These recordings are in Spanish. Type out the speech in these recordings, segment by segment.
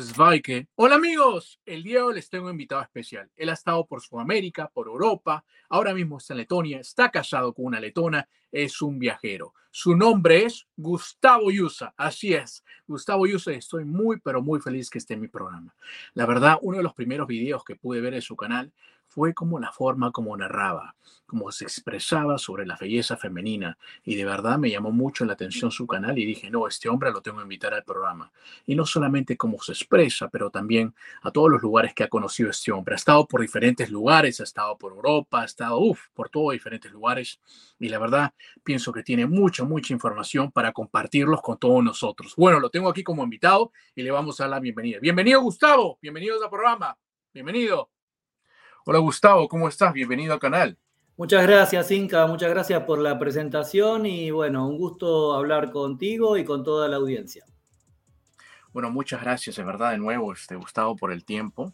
Svike. Hola amigos, el día de hoy les tengo un invitado especial. Él ha estado por Sudamérica, por Europa, ahora mismo está en Letonia, está casado con una letona, es un viajero. Su nombre es Gustavo Yusa, así es, Gustavo Yusa, estoy muy pero muy feliz que esté en mi programa. La verdad, uno de los primeros videos que pude ver en su canal fue como la forma como narraba, como se expresaba sobre la belleza femenina y de verdad me llamó mucho la atención su canal y dije, no, este hombre lo tengo que invitar al programa. Y no solamente cómo se expresa, pero también a todos los lugares que ha conocido este hombre. Ha estado por diferentes lugares, ha estado por Europa, ha estado, uff, por todos diferentes lugares y la verdad pienso que tiene mucha, mucha información para compartirlos con todos nosotros. Bueno, lo tengo aquí como invitado y le vamos a dar la bienvenida. Bienvenido Gustavo, bienvenidos al programa, bienvenido. Hola Gustavo, ¿cómo estás? Bienvenido al canal. Muchas gracias, Inca. Muchas gracias por la presentación y bueno, un gusto hablar contigo y con toda la audiencia. Bueno, muchas gracias, de verdad, de nuevo, este, Gustavo, por el tiempo.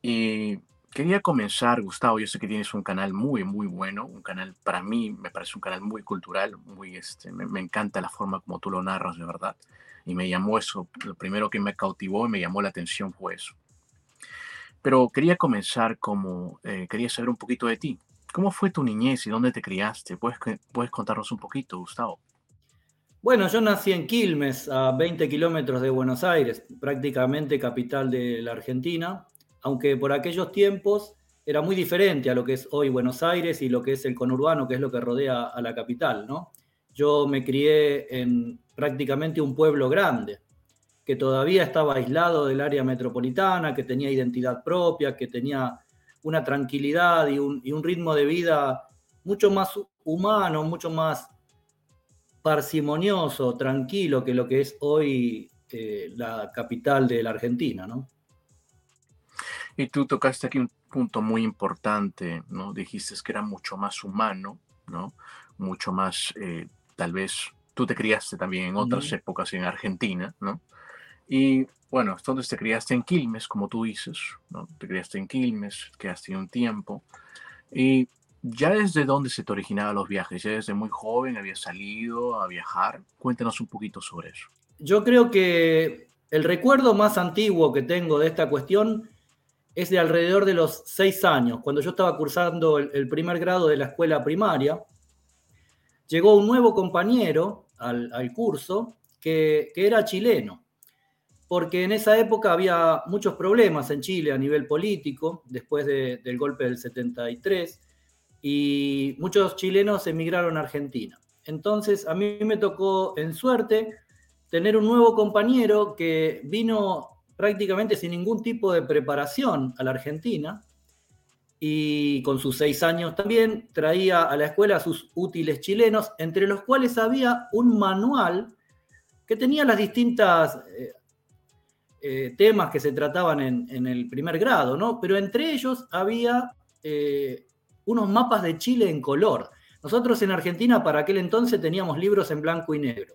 Y quería comenzar, Gustavo, yo sé que tienes un canal muy, muy bueno, un canal, para mí, me parece un canal muy cultural, muy, este, me, me encanta la forma como tú lo narras, de verdad. Y me llamó eso, lo primero que me cautivó y me llamó la atención fue eso. Pero quería comenzar como, eh, quería saber un poquito de ti. ¿Cómo fue tu niñez y dónde te criaste? ¿Puedes, puedes contarnos un poquito, Gustavo? Bueno, yo nací en Quilmes, a 20 kilómetros de Buenos Aires, prácticamente capital de la Argentina, aunque por aquellos tiempos era muy diferente a lo que es hoy Buenos Aires y lo que es el conurbano, que es lo que rodea a la capital, ¿no? Yo me crié en prácticamente un pueblo grande, que todavía estaba aislado del área metropolitana, que tenía identidad propia, que tenía una tranquilidad y un, ritmo de vida mucho más humano, mucho más parsimonioso, tranquilo que lo que es hoy eh, la capital de la Argentina, ¿no? Y tú tocaste aquí un punto muy importante, ¿no? Dijiste que era mucho más humano, ¿no? Mucho más, eh, tal vez, tú te criaste también en otras épocas en Argentina, ¿no? Y bueno, entonces te criaste en Quilmes, como tú dices, ¿no? Te criaste en Quilmes, quedaste un tiempo. Y ya desde dónde se te originaban los viajes, ya desde muy joven había salido a viajar. Cuéntanos un poquito sobre eso. Yo creo que el recuerdo más antiguo que tengo de esta cuestión es de alrededor de los seis años, cuando yo estaba cursando el, primer grado de la escuela primaria. Llegó un nuevo compañero al, curso que, que era chileno porque en esa época había muchos problemas en Chile a nivel político, después del golpe del 73, y muchos chilenos emigraron a Argentina. Entonces a mí me tocó en suerte tener un nuevo compañero que vino prácticamente sin ningún tipo de preparación a la Argentina y con sus seis años también traía a la escuela sus útiles chilenos, entre los cuales había un manual que tenía las distintas eh, temas que se trataban en, el primer grado, ¿no? Pero entre ellos había eh, unos mapas de Chile en color. Nosotros en Argentina para aquel entonces teníamos libros en blanco y negro.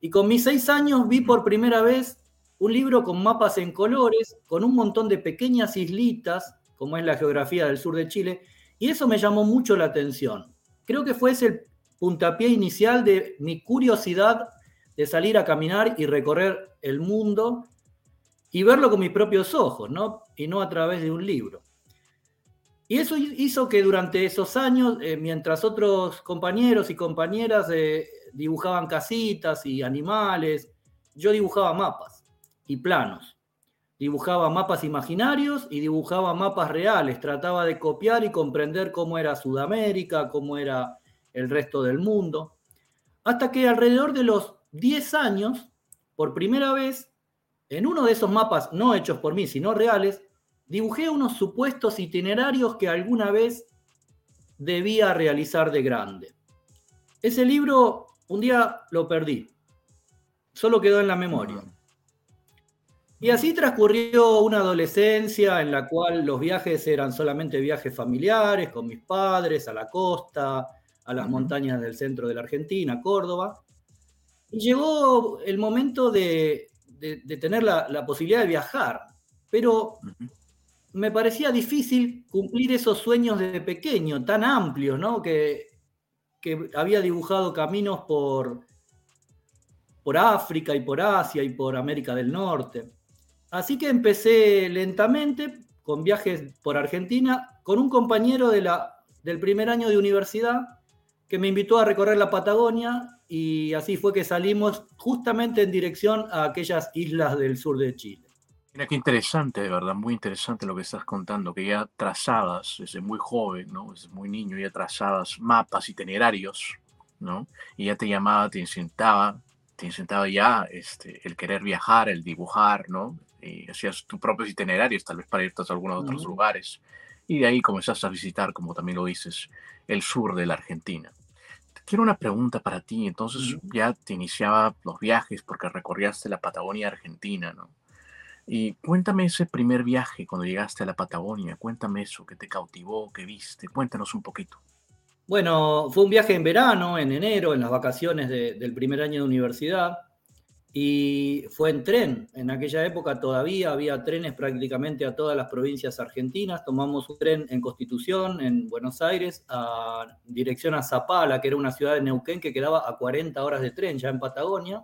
Y con mis seis años vi por primera vez un libro con mapas en colores, con un montón de pequeñas islitas, como es la geografía del sur de Chile, y eso me llamó mucho la atención. Creo que fue ese el puntapié inicial de mi curiosidad de salir a caminar y recorrer el mundo y verlo con mis propios ojos, ¿no? Y no a través de un libro. Y eso hizo que durante esos años, eh, mientras otros compañeros y compañeras eh, dibujaban casitas y animales, yo dibujaba mapas y planos. Dibujaba mapas imaginarios y dibujaba mapas reales. Trataba de copiar y comprender cómo era Sudamérica, cómo era el resto del mundo. Hasta que alrededor de los 10 años, por primera vez, en uno de esos mapas, no hechos por mí, sino reales, dibujé unos supuestos itinerarios que alguna vez debía realizar de grande. Ese libro un día lo perdí, solo quedó en la memoria. Y así transcurrió una adolescencia en la cual los viajes eran solamente viajes familiares, con mis padres, a la costa, a las montañas del centro de la Argentina, Córdoba. Y llegó el momento de, tener la, posibilidad de viajar, pero me parecía difícil cumplir esos sueños de pequeño, tan amplios, ¿no? Que, que había dibujado caminos por, por África y por Asia y por América del Norte. Así que empecé lentamente con viajes por Argentina con un compañero de la, del primer año de universidad que me invitó a recorrer la Patagonia y así fue que salimos justamente en dirección a aquellas islas del sur de Chile. Mira qué interesante, de verdad, muy interesante lo que estás contando, que ya trazabas desde muy joven, ¿no? Desde muy niño ya trazabas mapas, itinerarios, ¿no? Y ya te llamaba, te incitaba, te incitaba ya este, el querer viajar, el dibujar, ¿no? y hacías tus propios itinerarios, tal vez para irte a algunos otros lugares. Y de ahí comenzaste a visitar, como también lo dices, el sur de la Argentina. Quiero una pregunta para ti. Entonces ya te iniciaba los viajes porque recorriaste la Patagonia Argentina, ¿no? Y cuéntame ese primer viaje cuando llegaste a la Patagonia. Cuéntame eso, que te cautivó, que viste. Cuéntanos un poquito. Bueno, fue un viaje en verano, en enero, en las vacaciones del primer año de universidad y fue en tren. En aquella época todavía había trenes prácticamente a todas las provincias argentinas. Tomamos un tren en Constitución, en Buenos Aires, a dirección a Zapala, que era una ciudad de Neuquén que quedaba a 40 horas de tren, ya en Patagonia.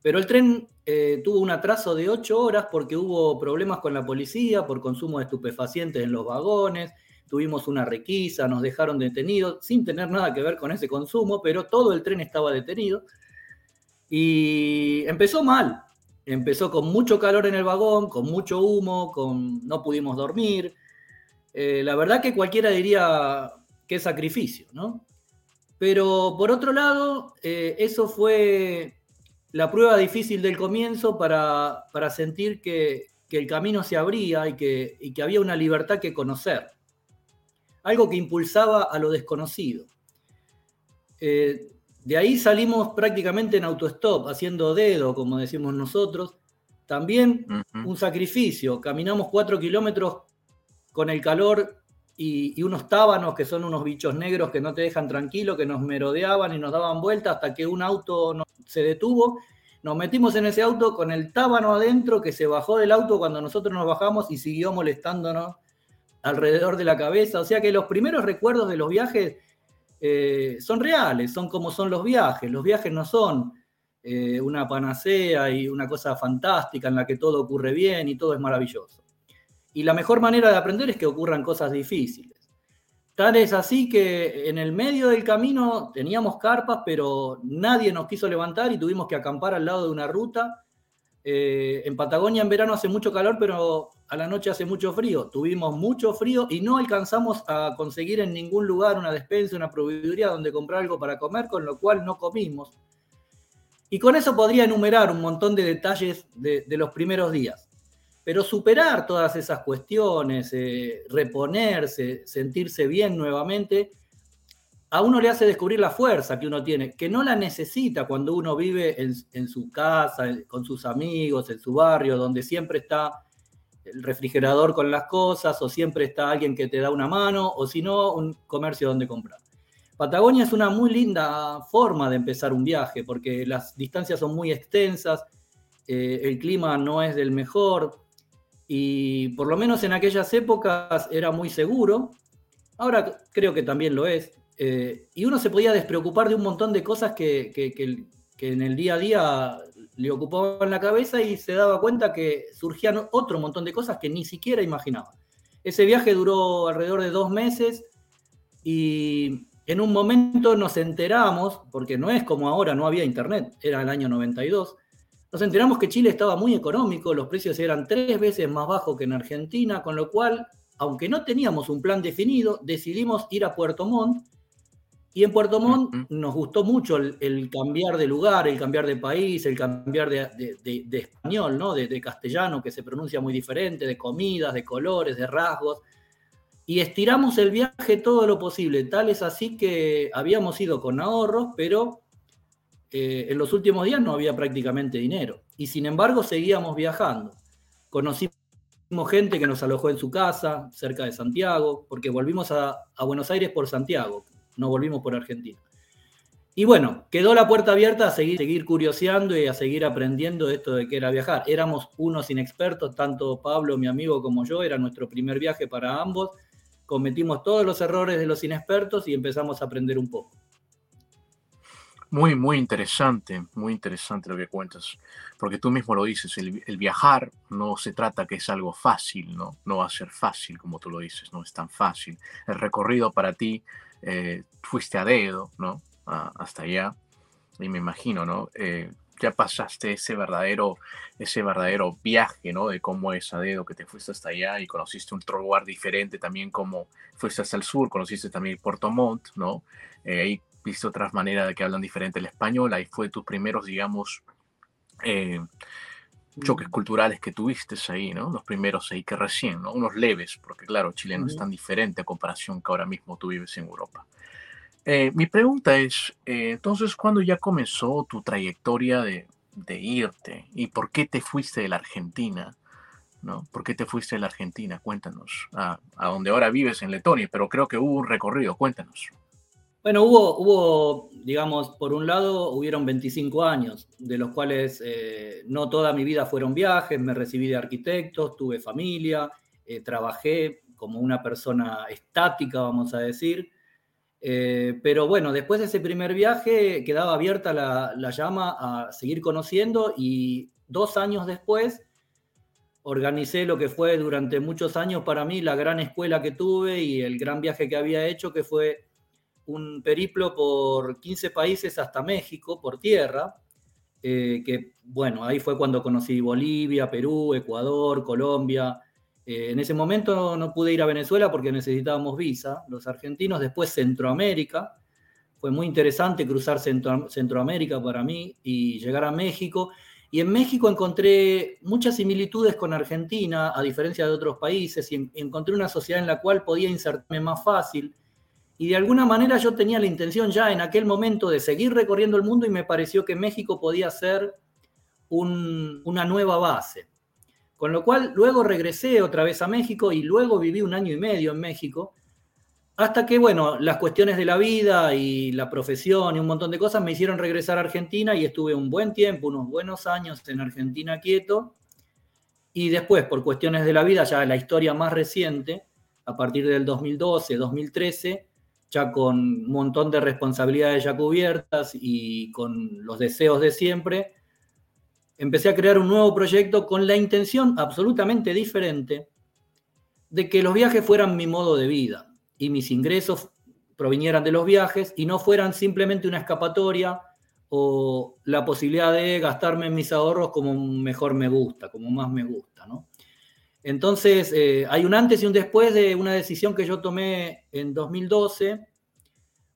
Pero el tren eh, tuvo un atraso de 8 horas porque hubo problemas con la policía por consumo de estupefacientes en los vagones. Tuvimos una requisa, nos dejaron detenidos sin tener nada que ver con ese consumo, pero todo el tren estaba detenido. Y empezó mal. Empezó con mucho calor en el vagón, con mucho humo, con no pudimos dormir. Eh, la verdad que cualquiera diría que sacrificio, ¿no? Pero por otro lado, eh, eso fue la prueba difícil del comienzo para, sentir que, el camino se abría y que, que había una libertad que conocer. Algo que impulsaba a lo desconocido. Eh, de ahí salimos prácticamente en autostop, haciendo dedo, como decimos nosotros. También un sacrificio. Caminamos cuatro kilómetros con el calor y, unos tábanos que son unos bichos negros que no te dejan tranquilo, que nos merodeaban y nos daban vueltas hasta que un auto se detuvo. Nos metimos en ese auto con el tábano adentro que se bajó del auto cuando nosotros nos bajamos y siguió molestándonos alrededor de la cabeza. O sea que los primeros recuerdos de los viajes eh, son reales, son como son los viajes. Los viajes no son eh, una panacea y una cosa fantástica en la que todo ocurre bien y todo es maravilloso. Y la mejor manera de aprender es que ocurran cosas difíciles. Tal es así que en el medio del camino teníamos carpas, pero nadie nos quiso levantar y tuvimos que acampar al lado de una ruta. Eh, en Patagonia en verano hace mucho calor, pero a la noche hace mucho frío. Tuvimos mucho frío y no alcanzamos a conseguir en ningún lugar una despensa, una proveeduría donde comprar algo para comer, con lo cual no comimos. Y con eso podría enumerar un montón de detalles de, los primeros días. Pero superar todas esas cuestiones, eh, reponerse, sentirse bien nuevamente, a uno le hace descubrir la fuerza que uno tiene, que no la necesita cuando uno vive en, su casa, con sus amigos, en su barrio, donde siempre está el refrigerador con las cosas, o siempre está alguien que te da una mano, o si no, un comercio donde comprar. Patagonia es una muy linda forma de empezar un viaje, porque las distancias son muy extensas, eh, el clima no es del mejor, y por lo menos en aquellas épocas era muy seguro. Ahora creo que también lo es. Eh, y uno se podía despreocupar de un montón de cosas que, que en el día a día le ocupaba en la cabeza y se daba cuenta que surgían otro montón de cosas que ni siquiera imaginaba. Ese viaje duró alrededor de dos meses y en un momento nos enteramos, porque no es como ahora, no había internet, era el año 92, nos enteramos que Chile estaba muy económico, los precios eran tres veces más bajos que en Argentina, con lo cual, aunque no teníamos un plan definido, decidimos ir a Puerto Montt y en Puerto Montt nos gustó mucho el, cambiar de lugar, el cambiar de país, el cambiar de, español, ¿no? De, castellano, que se pronuncia muy diferente, de comidas, de colores, de rasgos. Y estiramos el viaje todo lo posible. Tal es así que habíamos ido con ahorros, pero eh, en los últimos días no había prácticamente dinero. Y sin embargo seguíamos viajando. Conocimos gente que nos alojó en su casa, cerca de Santiago, porque volvimos a, Buenos Aires por Santiago, no volvimos por Argentina. Y bueno, quedó la puerta abierta a seguir, seguir curioseando y a seguir aprendiendo esto de que era viajar. Éramos unos inexpertos, tanto Pablo, mi amigo, como yo, era nuestro primer viaje para ambos. Cometimos todos los errores de los inexpertos y empezamos a aprender un poco. Muy, muy interesante, muy interesante lo que cuentas, porque tú mismo lo dices, el, viajar no se trata que es algo fácil, ¿no? No va a ser fácil, como tú lo dices, no es tan fácil. El recorrido para ti, eh, fuiste a dedo, ¿no? hasta allá, y me imagino, ¿no? Eh, ya pasaste ese verdadero, ese verdadero viaje, ¿no? De cómo es a dedo que te fuiste hasta allá y conociste un lugar diferente, también como fuiste hasta el sur, conociste también Puerto Montt, ¿no? Eh, viste otras maneras de que hablan diferente el español, ahí fue tus primeros, digamos, eh, choques culturales que tuviste ahí, ¿no? Los primeros ahí que recién, ¿no? Unos leves, porque claro, Chile no es tan diferente a comparación que ahora mismo tú vives en Europa. Eh, mi pregunta es, eh, entonces, ¿cuándo ya comenzó tu trayectoria de, de, irte? ¿Y por qué te fuiste de la Argentina? ¿no? ¿Por qué te fuiste de la Argentina? Cuéntanos. A, a donde ahora vives en Letonia, pero creo que hubo un recorrido, cuéntanos. Bueno, hubo, hubo, digamos, por un lado, hubieron 25 años, de los cuales eh, no toda mi vida fueron viajes, me recibí de arquitectos, tuve familia, eh, trabajé como una persona estática, vamos a decir. Eh, pero bueno, después de ese primer viaje quedaba abierta la, la llama a seguir conociendo y dos años después organicé lo que fue durante muchos años para mí la gran escuela que tuve y el gran viaje que había hecho, que fue un periplo por 15 países hasta México por tierra, eh, que bueno, ahí fue cuando conocí Bolivia, Perú, Ecuador, Colombia. Eh, en ese momento no pude ir a Venezuela porque necesitábamos visa, los argentinos, después Centroamérica. Fue muy interesante cruzar Centroamérica para mí y llegar a México. Y en México encontré muchas similitudes con Argentina, a diferencia de otros países, y encontré una sociedad en la cual podía insertarme más fácil y de alguna manera yo tenía la intención ya en aquel momento de seguir recorriendo el mundo y me pareció que México podía ser una nueva base. Con lo cual luego regresé otra vez a México y luego viví un año y medio en México, hasta que, bueno, las cuestiones de la vida y la profesión y un montón de cosas me hicieron regresar a Argentina y estuve un buen tiempo, unos buenos años en Argentina quieto. Y después, por cuestiones de la vida, ya la historia más reciente, a partir del 2012, 2013, ya con un montón de responsabilidades ya cubiertas y con los deseos de siempre, empecé a crear un nuevo proyecto con la intención absolutamente diferente de que los viajes fueran mi modo de vida y mis ingresos provinieran de los viajes y no fueran simplemente una escapatoria o la posibilidad de gastarme mis ahorros como mejor me gusta, como más me gusta, ¿no? Entonces, eh, hay un antes y un después de una decisión que yo tomé en 2012,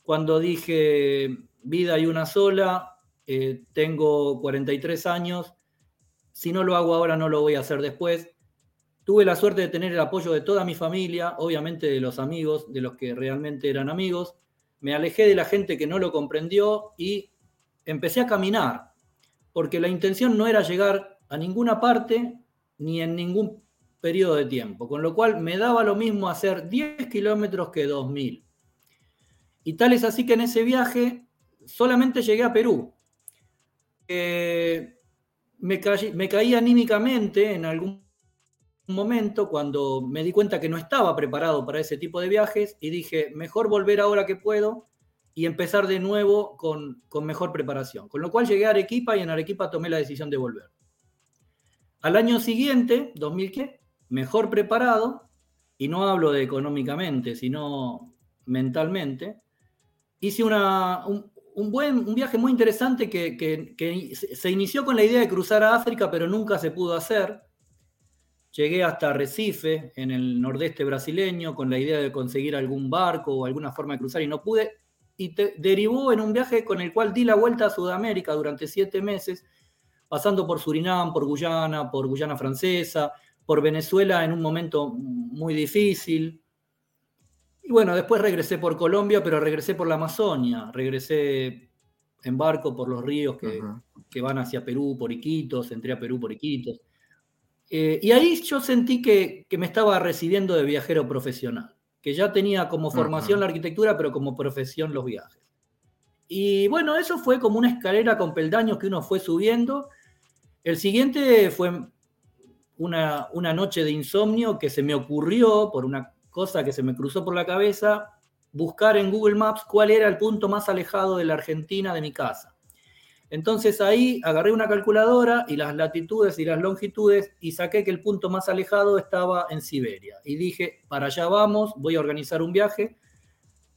cuando dije, vida hay una sola, eh, tengo 43 años, si no lo hago ahora no lo voy a hacer después. Tuve la suerte de tener el apoyo de toda mi familia, obviamente de los amigos, de los que realmente eran amigos. Me alejé de la gente que no lo comprendió y empecé a caminar, porque la intención no era llegar a ninguna parte ni en ningún periodo de tiempo, con lo cual me daba lo mismo hacer 10 kilómetros que 2.000. Y tal es así que en ese viaje solamente llegué a Perú. Eh, me, caí, anímicamente en algún momento cuando me di cuenta que no estaba preparado para ese tipo de viajes y dije, mejor volver ahora que puedo y empezar de nuevo con, con mejor preparación. Con lo cual llegué a Arequipa y en Arequipa tomé la decisión de volver. Al año siguiente, 2000, mejor preparado, y no hablo de económicamente, sino mentalmente, hice una, un, buen, un viaje muy interesante que, se inició con la idea de cruzar a África, pero nunca se pudo hacer. Llegué hasta Recife, en el nordeste brasileño, con la idea de conseguir algún barco o alguna forma de cruzar y no pude. Y derivó en un viaje con el cual di la vuelta a Sudamérica durante siete meses, pasando por Surinam, por Guyana, por Guyana Francesa, por Venezuela en un momento muy difícil, y bueno, después regresé por Colombia, pero regresé por la Amazonia, regresé en barco por los ríos que, que van hacia Perú por Iquitos, entré a Perú por Iquitos. Eh, y ahí yo sentí que, que, me estaba recibiendo de viajero profesional, que ya tenía como formación la arquitectura, pero como profesión los viajes. Y bueno, eso fue como una escalera con peldaños que uno fue subiendo. El siguiente fue una, una noche de insomnio que se me ocurrió por una cosa que se me cruzó por la cabeza, buscar en Google Maps cuál era el punto más alejado de la Argentina de mi casa. Entonces ahí agarré una calculadora y las latitudes y las longitudes y saqué que el punto más alejado estaba en Siberia. Y dije, para allá vamos, voy a organizar un viaje.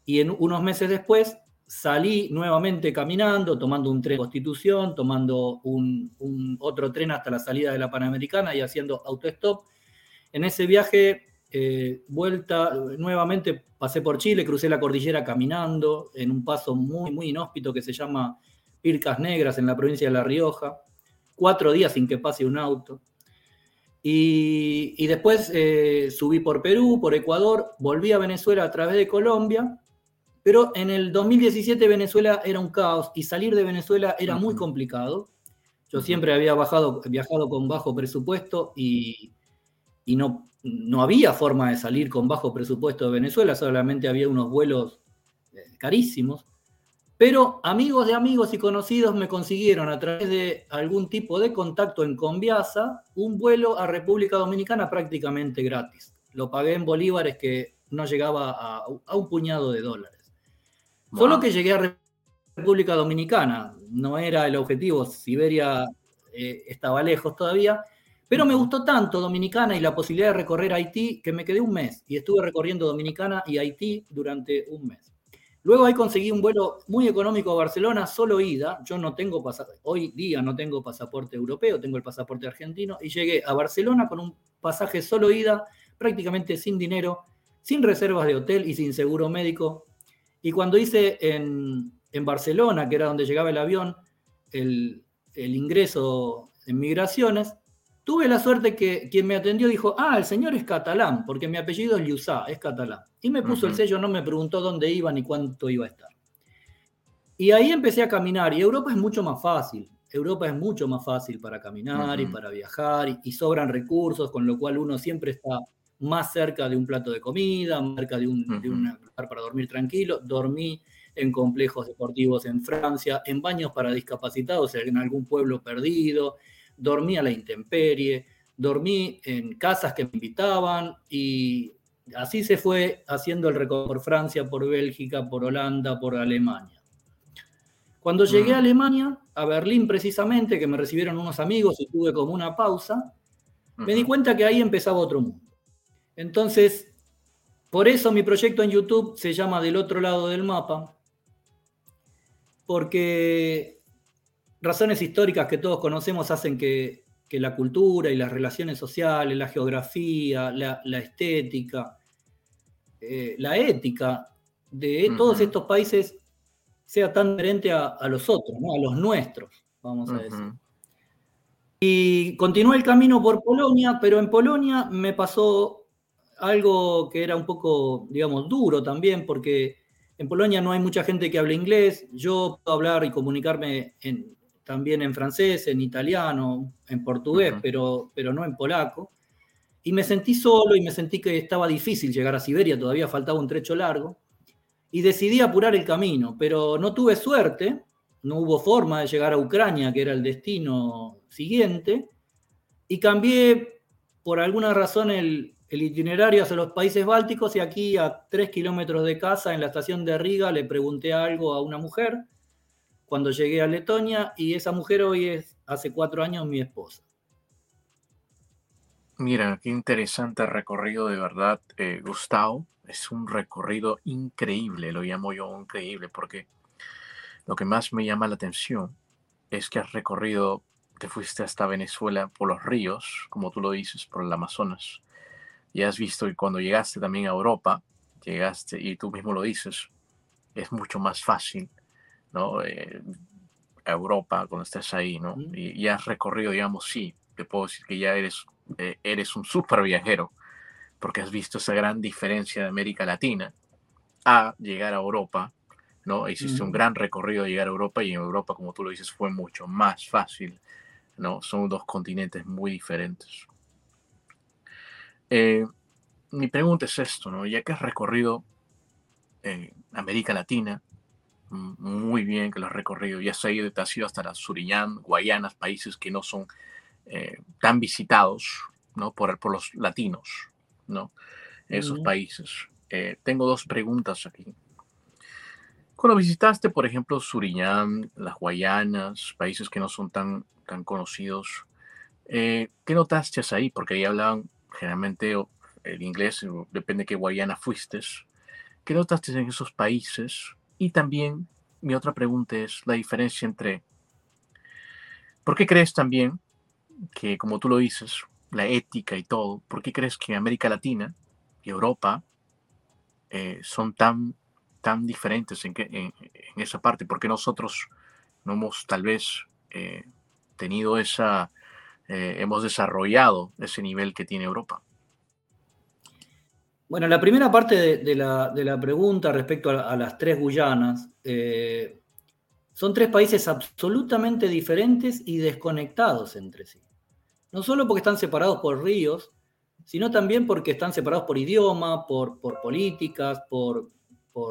Y en unos meses después salí nuevamente caminando, tomando un tren Constitución, tomando un, otro tren hasta la salida de la Panamericana y haciendo autostop. En ese viaje, eh, vuelta, nuevamente pasé por Chile, crucé la cordillera caminando en un paso muy, muy inhóspito que se llama Pircas Negras en la provincia de La Rioja, cuatro días sin que pase un auto. Y, después eh, subí por Perú, por Ecuador, volví a Venezuela a través de Colombia, pero en el 2017 Venezuela era un caos y salir de Venezuela era muy complicado. Yo siempre había bajado, viajado con bajo presupuesto y, no, no había forma de salir con bajo presupuesto de Venezuela, solamente había unos vuelos eh, carísimos. Pero amigos de amigos y conocidos me consiguieron a través de algún tipo de contacto en Conviasa un vuelo a República Dominicana prácticamente gratis. Lo pagué en bolívares que no llegaba a, un puñado de dólares. Solo que llegué a República Dominicana, no era el objetivo, Siberia eh, estaba lejos todavía, pero me gustó tanto Dominicana y la posibilidad de recorrer Haití que me quedé un mes y estuve recorriendo Dominicana y Haití durante un mes. Luego ahí conseguí un vuelo muy económico a Barcelona, solo ida. Yo no tengo pasaporte, hoy día no tengo pasaporte europeo, tengo el pasaporte argentino. Y llegué a Barcelona con un pasaje solo ida, prácticamente sin dinero, sin reservas de hotel y sin seguro médico. Y cuando hice en, Barcelona, que era donde llegaba el avión, el, el ingreso en migraciones, Tuve la suerte que quien me atendió dijo, ah, el señor es catalán, porque mi apellido es Liuzá, es catalán. Y me puso el sello, no me preguntó dónde iba ni cuánto iba a estar. Y ahí empecé a caminar, y Europa es mucho más fácil. Europa es mucho más fácil para caminar y para viajar, y, sobran recursos, con lo cual uno siempre está más cerca de un plato de comida, más cerca de un, de un lugar para dormir tranquilo. Dormí en complejos deportivos en Francia, en baños para discapacitados en algún pueblo perdido, dormí a la intemperie, dormí en casas que me invitaban y así se fue haciendo el recorrido por Francia, por Bélgica, por Holanda, por Alemania. Cuando llegué a. Alemania, a Berlín precisamente, que me recibieron unos amigos y tuve como una pausa, me di cuenta que ahí empezaba otro mundo. Entonces, por eso mi proyecto en YouTube se llama Del otro lado del mapa, porque razones históricas que todos conocemos hacen que, la cultura y las relaciones sociales, la geografía, la, estética, eh, la ética de todos estos países sea tan diferente a, los otros, a los nuestros, vamos a decir. Y continué el camino por Polonia, pero en Polonia me pasó algo que era un poco, digamos, duro también, porque en Polonia no hay mucha gente que hable inglés. Yo puedo hablar y comunicarme en, también en francés, en italiano, en portugués, pero, pero no en polaco. Y me sentí solo y me sentí que estaba difícil llegar a Siberia, todavía faltaba un trecho largo. Y decidí apurar el camino, pero no tuve suerte, no hubo forma de llegar a Ucrania, que era el destino siguiente, y cambié por alguna razón el, el itinerario hacia los países bálticos y aquí a tres kilómetros de casa, en la estación de Riga, le pregunté algo a una mujer cuando llegué a Letonia y esa mujer hoy es, hace cuatro años, mi esposa. Mira, qué interesante recorrido de verdad, eh, Gustavo. Es un recorrido increíble, lo llamo yo increíble, porque lo que más me llama la atención es que has recorrido, te fuiste hasta Venezuela por los ríos, como tú lo dices, por el Amazonas. Y has visto que cuando llegaste también a Europa, llegaste, y tú mismo lo dices, es mucho más fácil ¿no? Eh, Europa cuando estés ahí, ¿no? Y, has recorrido, digamos, sí, te puedo decir que ya eres, eh, eres un super viajero, porque has visto esa gran diferencia de América Latina a llegar a Europa, ¿no? Hiciste un gran recorrido de llegar a Europa y en Europa, como tú lo dices, fue mucho más fácil, ¿no? Son dos continentes muy diferentes. Eh, mi pregunta es esto, ¿no? Ya que has recorrido eh, América Latina, muy bien que lo has recorrido, ya has ido, te has ido hasta la Surinam, Guayanas, países que no son eh, tan visitados, ¿no? Por, por los latinos, ¿no? Esos países. tengo dos preguntas aquí. Cuando visitaste, por ejemplo, Surinam, las Guayanas, países que no son tan, tan conocidos, ¿qué notaste ahí? Porque ahí hablaban generalmente el inglés, depende de qué Guayana fuiste. ¿Qué notaste en esos países? Y también mi otra pregunta es la diferencia entre, ¿por qué crees también que, como tú lo dices, la ética y todo, ¿por qué crees que América Latina y Europa eh, son tan, tan diferentes en, en, esa parte? ¿Por qué nosotros no hemos tal vez eh, tenido esa, eh, hemos desarrollado ese nivel que tiene Europa? Bueno, la primera parte de, la, pregunta respecto a, las tres Guyanas, eh, son tres países absolutamente diferentes y desconectados entre sí. No solo porque están separados por ríos, sino también porque están separados por idioma, por, políticas, por,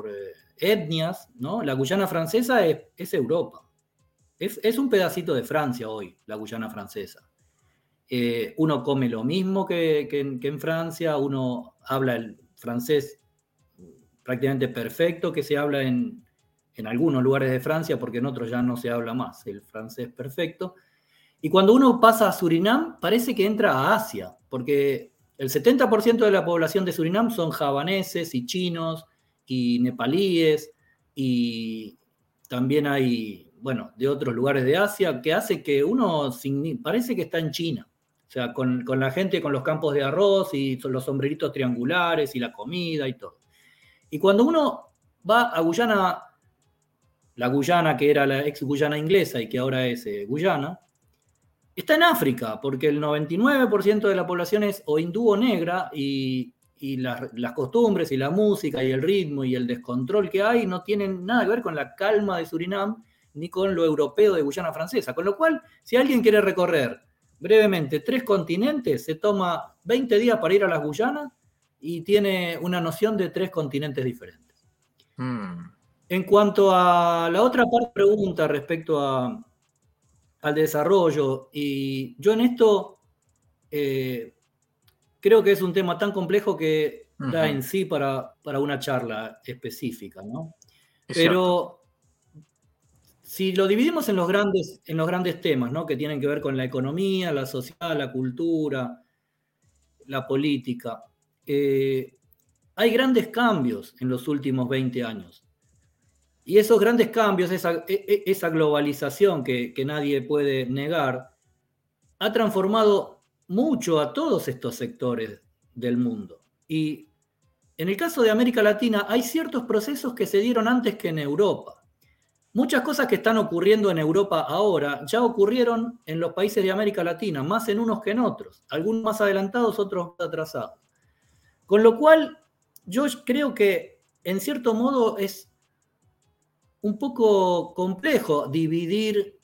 eh, etnias. ¿no? La Guyana francesa es, Europa. Es, un pedacito de Francia hoy, la Guyana francesa. Eh, uno come lo mismo que, en Francia, uno habla el francés prácticamente perfecto que se habla en, algunos lugares de Francia, porque en otros ya no se habla más el francés perfecto. Y cuando uno pasa a Surinam, parece que entra a Asia, porque el 70% de la población de Surinam son javaneses y chinos y nepalíes, y también hay, bueno, de otros lugares de Asia, que hace que uno parece que está en China. O sea, con, la gente con los campos de arroz y los sombreritos triangulares y la comida y todo. Y cuando uno va a Guyana, la Guyana que era la ex Guyana inglesa y que ahora es eh, Guyana, está en África, porque el 99% de la población es o hindú o negra y, las, las, costumbres y la música y el ritmo y el descontrol que hay no tienen nada que ver con la calma de Surinam ni con lo europeo de Guyana francesa. Con lo cual, si alguien quiere recorrer brevemente, tres continentes, se toma 20 días para ir a las Guyanas y tiene una noción de tres continentes diferentes. Hmm. En cuanto a la otra parte pregunta respecto a, al desarrollo, y yo en esto eh, creo que es un tema tan complejo que da en sí para, para, una charla específica, ¿no? Pero si lo dividimos en los grandes, en los grandes temas, ¿no? que tienen que ver con la economía, la sociedad, la cultura, la política, eh, hay grandes cambios en los últimos 20 años. Y esos grandes cambios, esa, e, e, globalización que nadie puede negar, ha transformado mucho a todos estos sectores del mundo. Y en el caso de América Latina hay ciertos procesos que se dieron antes que en Europa. Muchas cosas que están ocurriendo en Europa ahora ya ocurrieron en los países de América Latina, más en unos que en otros, algunos más adelantados, otros más atrasados. Con lo cual, yo creo que en cierto modo es un poco complejo dividir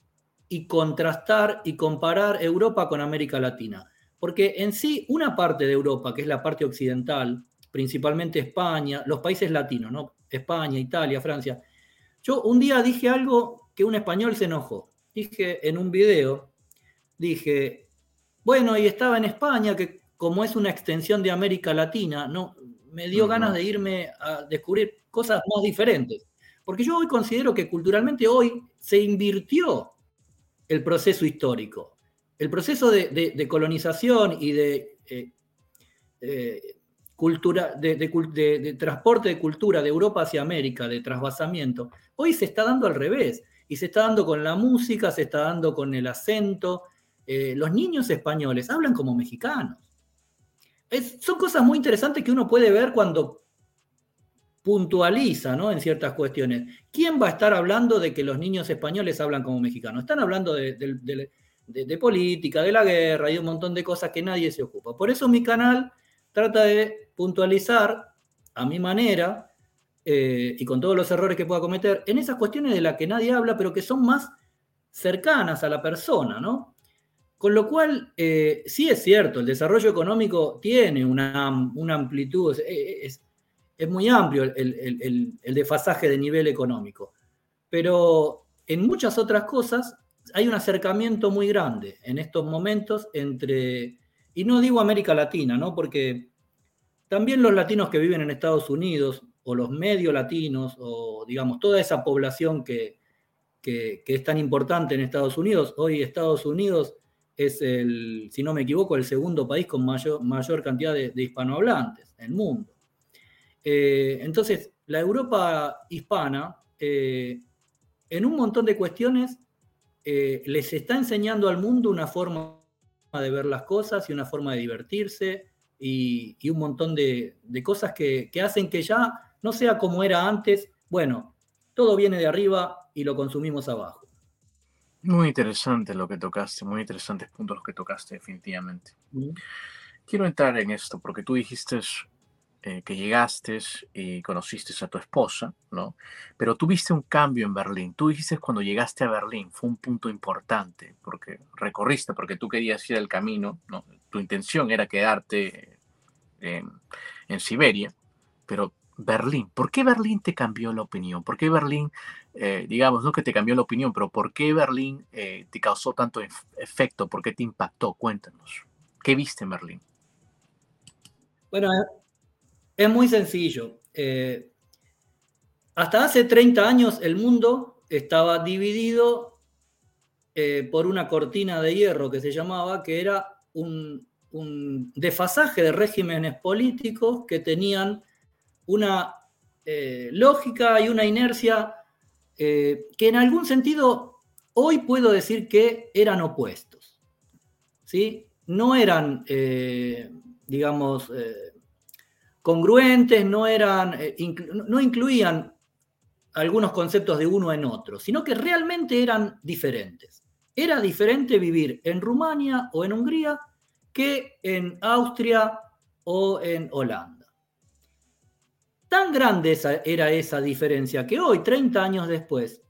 y contrastar y comparar Europa con América Latina, porque en sí una parte de Europa, que es la parte occidental, principalmente España, los países latinos, ¿no? España, Italia, Francia, yo un día dije algo que un español se enojó. Dije en un video, dije, bueno, y estaba en España, que como es una extensión de América Latina, no, me dio ganas de irme a descubrir cosas más diferentes. Porque yo hoy considero que culturalmente hoy se invirtió el proceso histórico. El proceso de, colonización y de eh, eh, cultura, de, transporte de cultura de Europa hacia América, de trasvasamiento, hoy se está dando al revés. Y se está dando con la música, se está dando con el acento. Eh, los niños españoles hablan como mexicanos. son cosas muy interesantes que uno puede ver cuando puntualiza ¿no? en ciertas cuestiones. ¿Quién va a estar hablando de que los niños españoles hablan como mexicanos? Están hablando de, de política, de la guerra y un montón de cosas que nadie se ocupa. Por eso mi canal trata de puntualizar a mi manera eh, y con todos los errores que pueda cometer, en esas cuestiones de las que nadie habla, pero que son más cercanas a la persona, ¿no? Con lo cual, eh, sí es cierto, el desarrollo económico tiene una, amplitud, es, muy amplio el, el, desfasaje de nivel económico, pero en muchas otras cosas hay un acercamiento muy grande en estos momentos entre, y no digo América Latina, ¿no? Porque también los latinos que viven en Estados Unidos, o los medio latinos, o digamos, toda esa población que, es tan importante en Estados Unidos, hoy Estados Unidos es el, si no me equivoco, el segundo país con mayor, mayor cantidad de, hispanohablantes en el mundo. Eh, entonces, la Europa hispana, eh, en un montón de cuestiones, eh, les está enseñando al mundo una forma de ver las cosas y una forma de divertirse y, un montón de, cosas que, hacen que ya no sea como era antes, bueno, todo viene de arriba y lo consumimos abajo. Muy interesante lo que tocaste, muy interesantes puntos los que tocaste definitivamente. Quiero entrar en esto porque tú dijiste eh, que llegaste y conociste a tu esposa, ¿no? Pero tuviste un cambio en Berlín. Tú dijiste cuando llegaste a Berlín fue un punto importante porque recorriste, porque tú querías ir al camino, ¿no? Tu intención era quedarte en, Siberia, pero Berlín, ¿por qué Berlín te cambió la opinión? ¿Por qué Berlín, eh, digamos, no que te cambió la opinión, pero por qué Berlín eh, te causó tanto efecto? ¿Por qué te impactó? Cuéntanos. ¿Qué viste en Berlín? Bueno, es muy sencillo. Eh, hasta hace 30 años el mundo estaba dividido eh, por una cortina de hierro que se llamaba, que era un, desfasaje de regímenes políticos que tenían una eh, lógica y una inercia que en algún sentido hoy puedo decir que eran opuestos. ¿sí? No eran, digamos, congruentes, no, eran, eh, no incluían algunos conceptos de uno en otro, sino que realmente eran diferentes. Era diferente vivir en Rumania o en Hungría que en Austria o en Holanda. Tan grande era esa diferencia que hoy, 30 años después,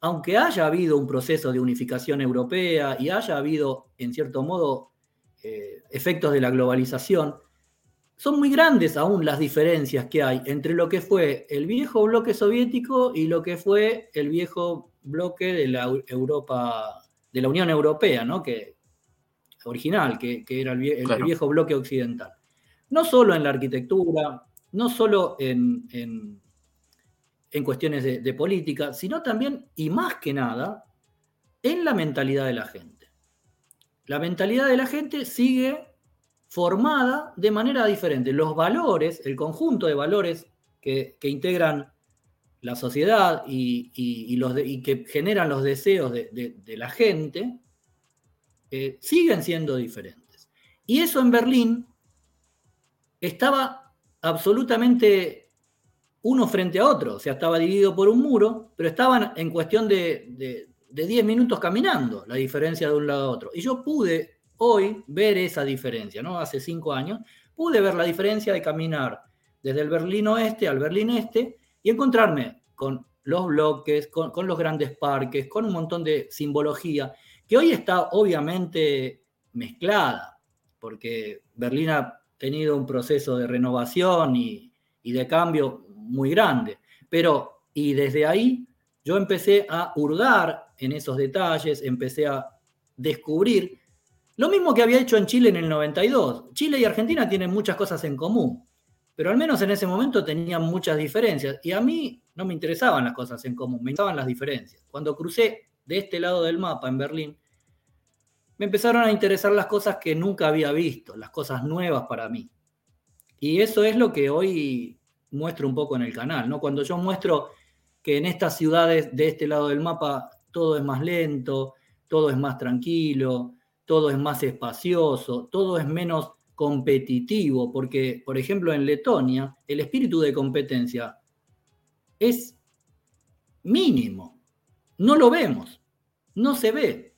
aunque haya habido un proceso de unificación europea y haya habido, en cierto modo, eh, efectos de la globalización, son muy grandes aún las diferencias que hay entre lo que fue el viejo bloque soviético y lo que fue el viejo bloque de la Europa, de la Unión Europea, ¿no? Que, original, que, era el, viejo bloque occidental. No solo en la arquitectura, no solo en, en, cuestiones de, de política, sino también, y más que nada, en la mentalidad de la gente. La mentalidad de la gente sigue formada de manera diferente. Los valores, el conjunto de valores que, integran la sociedad y, los que generan los deseos de, la gente, eh, siguen siendo diferentes. Y eso en Berlín estaba absolutamente uno frente a otro, o sea, estaba dividido por un muro, pero estaban en cuestión de 10 minutos caminando, la diferencia de un lado a otro. Y yo pude hoy ver esa diferencia, ¿no? Hace cinco años pude ver la diferencia de caminar desde el Berlín Oeste al Berlín Este y encontrarme con los bloques, con, los grandes parques, con un montón de simbología, que hoy está obviamente mezclada, porque Berlín ha tenido un proceso de renovación y, de cambio muy grande. Pero, y desde ahí yo empecé a hurgar en esos detalles, empecé a descubrir lo mismo que había hecho en Chile en el 92. Chile y Argentina tienen muchas cosas en común, pero al menos en ese momento tenían muchas diferencias. Y a mí no me interesaban las cosas en común, me interesaban las diferencias. Cuando crucé de este lado del mapa en Berlín, me empezaron a interesar las cosas que nunca había visto, las cosas nuevas para mí. Y eso es lo que hoy muestro un poco en el canal, ¿no? Cuando yo muestro que en estas ciudades de este lado del mapa todo es más lento, todo es más tranquilo, todo es más espacioso, todo es menos competitivo, porque, por ejemplo, en Letonia el espíritu de competencia es mínimo. No lo vemos, no se ve,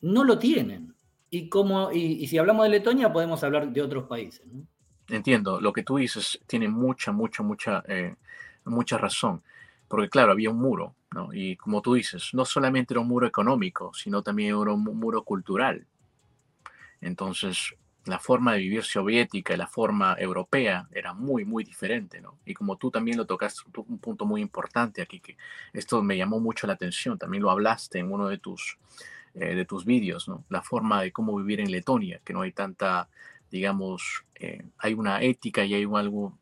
no lo tienen. Y, como, y, si hablamos de Letonia, podemos hablar de otros países. Entiendo, lo que tú dices tiene mucha, mucha, mucha eh, mucha razón, porque claro, había un muro. Y como tú dices, no solamente era un muro económico, sino también era un muro cultural. Entonces, la forma de vivir soviética y la forma europea era muy, muy diferente, ¿no? Y como tú también lo tocaste, un punto muy importante aquí, que esto me llamó mucho la atención, también lo hablaste en uno de tus, eh, tus vídeos, ¿no? La forma de cómo vivir en Letonia, que no hay tanta, digamos, eh, hay una ética y hay algo,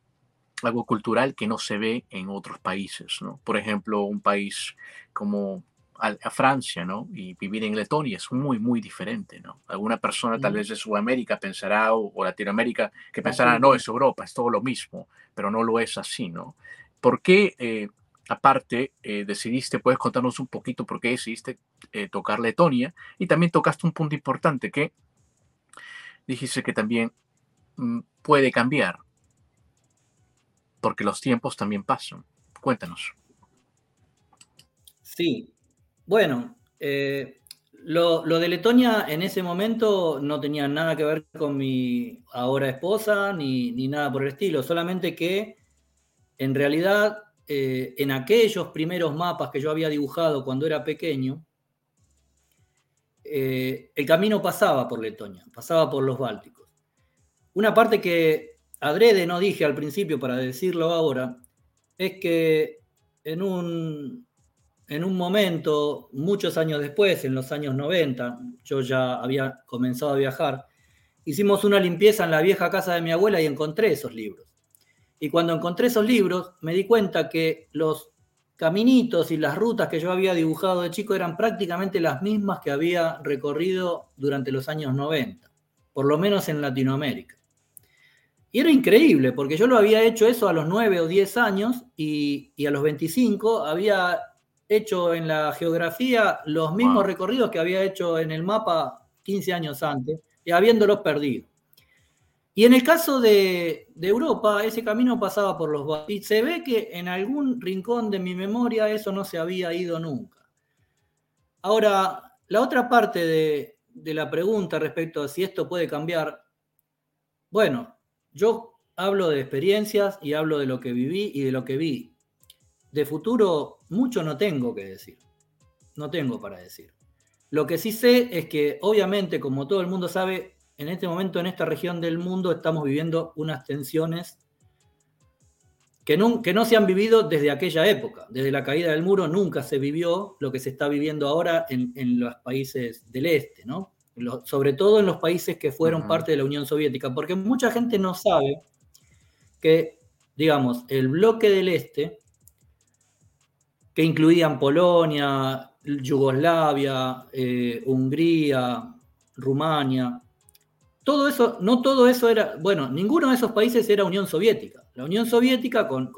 algo cultural que no se ve en otros países, ¿no? Por ejemplo, un país como a, Francia, ¿no? Y vivir en Letonia es muy, muy diferente, ¿no? Alguna persona tal vez de Sudamérica pensará, o, Latinoamérica, que pensará, no, es Europa, es todo lo mismo, pero no lo es así, ¿no? ¿Por qué, eh, aparte, eh, decidiste, puedes contarnos un poquito por qué decidiste eh, tocar Letonia? Y también tocaste un punto importante que dijiste que también mm, puede cambiar, porque los tiempos también pasan. Cuéntanos. Sí, bueno, eh, lo, de Letonia en ese momento no tenía nada que ver con mi ahora esposa ni, nada por el estilo, solamente que en realidad eh, en aquellos primeros mapas que yo había dibujado cuando era pequeño, eh, el camino pasaba por Letonia, pasaba por los Bálticos. Una parte que adrede no dije al principio para decirlo ahora, es que en un, en un momento, muchos años después, en los años 90, yo ya había comenzado a viajar, hicimos una limpieza en la vieja casa de mi abuela y encontré esos libros. Y cuando encontré esos libros, me di cuenta que los caminitos y las rutas que yo había dibujado de chico eran prácticamente las mismas que había recorrido durante los años 90, por lo menos en Latinoamérica. Y era increíble, porque yo lo había hecho eso a los 9 o 10 años y, y a los 25 había hecho en la geografía los mismos recorridos que había hecho en el mapa 15 años antes y habiéndolos perdido. Y en el caso de, Europa, ese camino pasaba por los y se ve que en algún rincón de mi memoria eso no se había ido nunca. Ahora, la otra parte de, de la pregunta respecto a si esto puede cambiar, bueno, yo hablo de experiencias y hablo de lo que viví y de lo que vi de futuro mucho no tengo que decir. No tengo para decir. Lo que sí sé es que, obviamente, como todo el mundo sabe, en este momento en esta región del mundo estamos viviendo unas tensiones que no, que no se han vivido desde aquella época. Desde la caída del muro nunca se vivió lo que se está viviendo ahora en, los países del este, ¿no? sobre todo en los países que fueron parte de la Unión Soviética, porque mucha gente no sabe que, digamos, el bloque del este que incluían Polonia, Yugoslavia, eh, Hungría, Rumania. Todo eso, no todo eso era, bueno, ninguno de esos países era Unión Soviética. La Unión Soviética, con,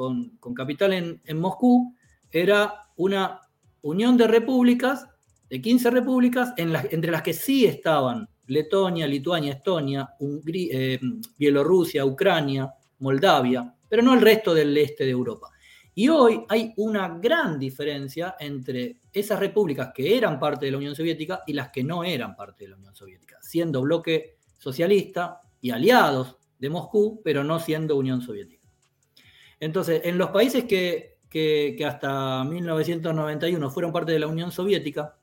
capital en, Moscú, era una unión de repúblicas, de 15 repúblicas, entre las que sí estaban Letonia, Lituania, Estonia, eh, Bielorrusia, Ucrania, Moldavia, pero no el resto del este de Europa. Y hoy hay una gran diferencia entre esas repúblicas que eran parte de la Unión Soviética y las que no eran parte de la Unión Soviética, siendo bloque socialista y aliados de Moscú, pero no siendo Unión Soviética. Entonces, en los países que, que, hasta 1991 fueron parte de la Unión Soviética,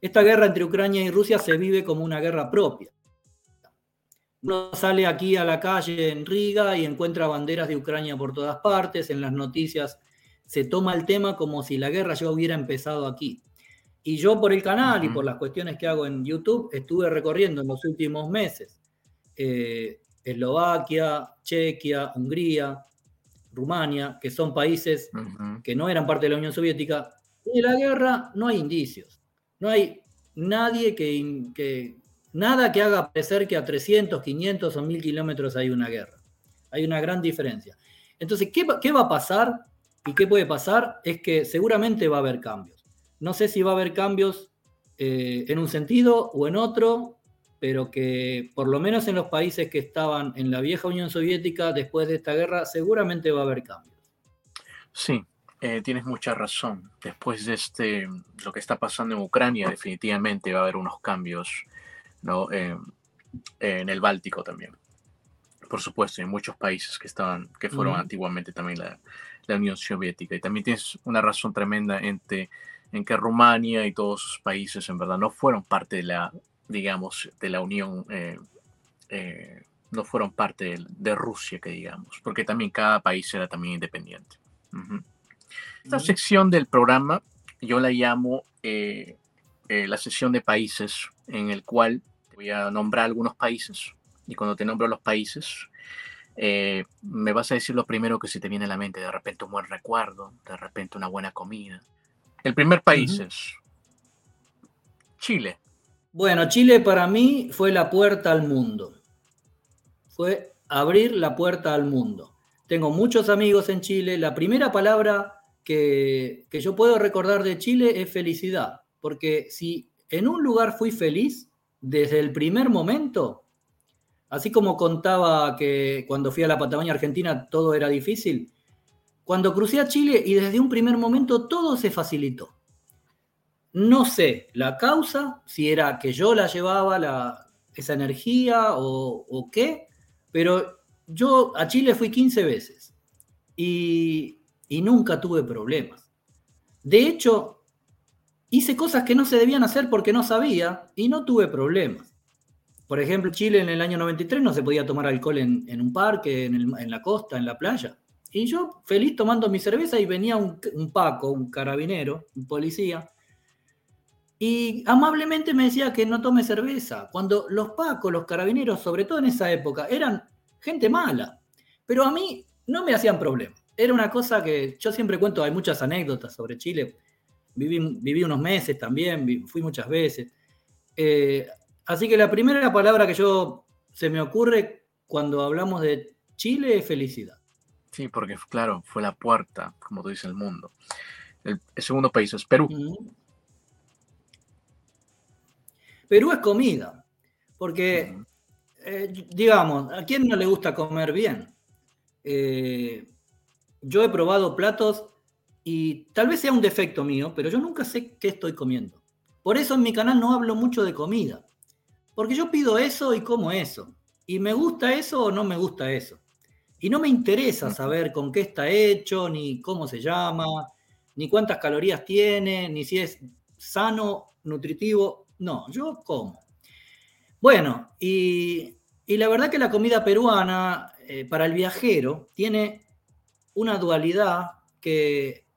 esta guerra entre Ucrania y Rusia se vive como una guerra propia. Uno sale aquí a la calle en Riga y encuentra banderas de Ucrania por todas partes, en las noticias se toma el tema como si la guerra ya hubiera empezado aquí. Y yo por el canal y por las cuestiones que hago en YouTube estuve recorriendo en los últimos meses eh, Eslovaquia, Chequia, Hungría, Rumania, que son países que no eran parte de la Unión Soviética, y de la guerra no hay indicios. No hay nadie que, que, Nada que haga parecer que a 300, 500 o 1000 kilómetros hay una guerra. Hay una gran diferencia. Entonces, ¿qué, va a pasar y qué puede pasar? Es que seguramente va a haber cambios. No sé si va a haber cambios eh, en un sentido o en otro, pero que por lo menos en los países que estaban en la vieja Unión Soviética después de esta guerra, seguramente va a haber cambios. Sí, eh, tienes mucha razón. Después de este, lo que está pasando en Ucrania, definitivamente va a haber unos cambios ¿no? en el Báltico también. por supuesto, hay muchos países que estaban, que fueron antiguamente también la, la, Unión Soviética. Y también tienes una razón tremenda entre, en que Rumania y todos sus países en verdad no fueron parte de la, digamos, de la Unión, eh, eh, no fueron parte de, Rusia, que digamos, porque también cada país era también independiente. Esta sección del programa yo la llamo eh, la sesión de países, en el cual voy a nombrar algunos países y cuando te nombro los países, eh, me vas a decir lo primero que se te viene a la mente, de repente un buen recuerdo, de repente una buena comida. El primer país es Chile. Bueno, Chile para mí fue la puerta al mundo. Fue abrir la puerta al mundo. Tengo muchos amigos en Chile. La primera palabra que, que yo puedo recordar de Chile es felicidad. Porque si en un lugar fui feliz, desde el primer momento, Así como contaba que cuando fui a la Patagonia Argentina todo era difícil, cuando crucé a Chile y desde un primer momento todo se facilitó. No sé la causa, si era que yo la llevaba esa energía o, o, qué, pero yo a Chile fui 15 veces y nunca tuve problemas. De hecho, hice cosas que no se debían hacer porque no sabía y no tuve problemas. Por ejemplo, Chile en el año 93 no se podía tomar alcohol en, un parque, en, la costa, en la playa. Y yo feliz tomando mi cerveza y venía un, Paco, un carabinero, un policía, y amablemente me decía que no tome cerveza. Cuando los Pacos, los carabineros, sobre todo en esa época, eran gente mala. Pero a mí no me hacían problema. Era una cosa que yo siempre cuento, hay muchas anécdotas sobre Chile. Viví, unos meses también, fui muchas veces. Eh, Así que la primera palabra que yo se me ocurre cuando hablamos de Chile es felicidad. Sí, porque claro, fue la puerta, como tú dices, el mundo. El, segundo país es Perú. Perú es comida, porque, eh, digamos, ¿a quién no le gusta comer bien? Eh, yo he probado platos y tal vez sea un defecto mío, pero yo nunca sé qué estoy comiendo. Por eso en mi canal no hablo mucho de comida. Porque yo pido eso y como eso. Y me gusta eso o no me gusta eso. Y no me interesa saber con qué está hecho, ni cómo se llama, ni cuántas calorías tiene, ni si es sano, nutritivo. No, yo como. Bueno, y, la verdad que la comida peruana eh, para el viajero tiene una dualidad que,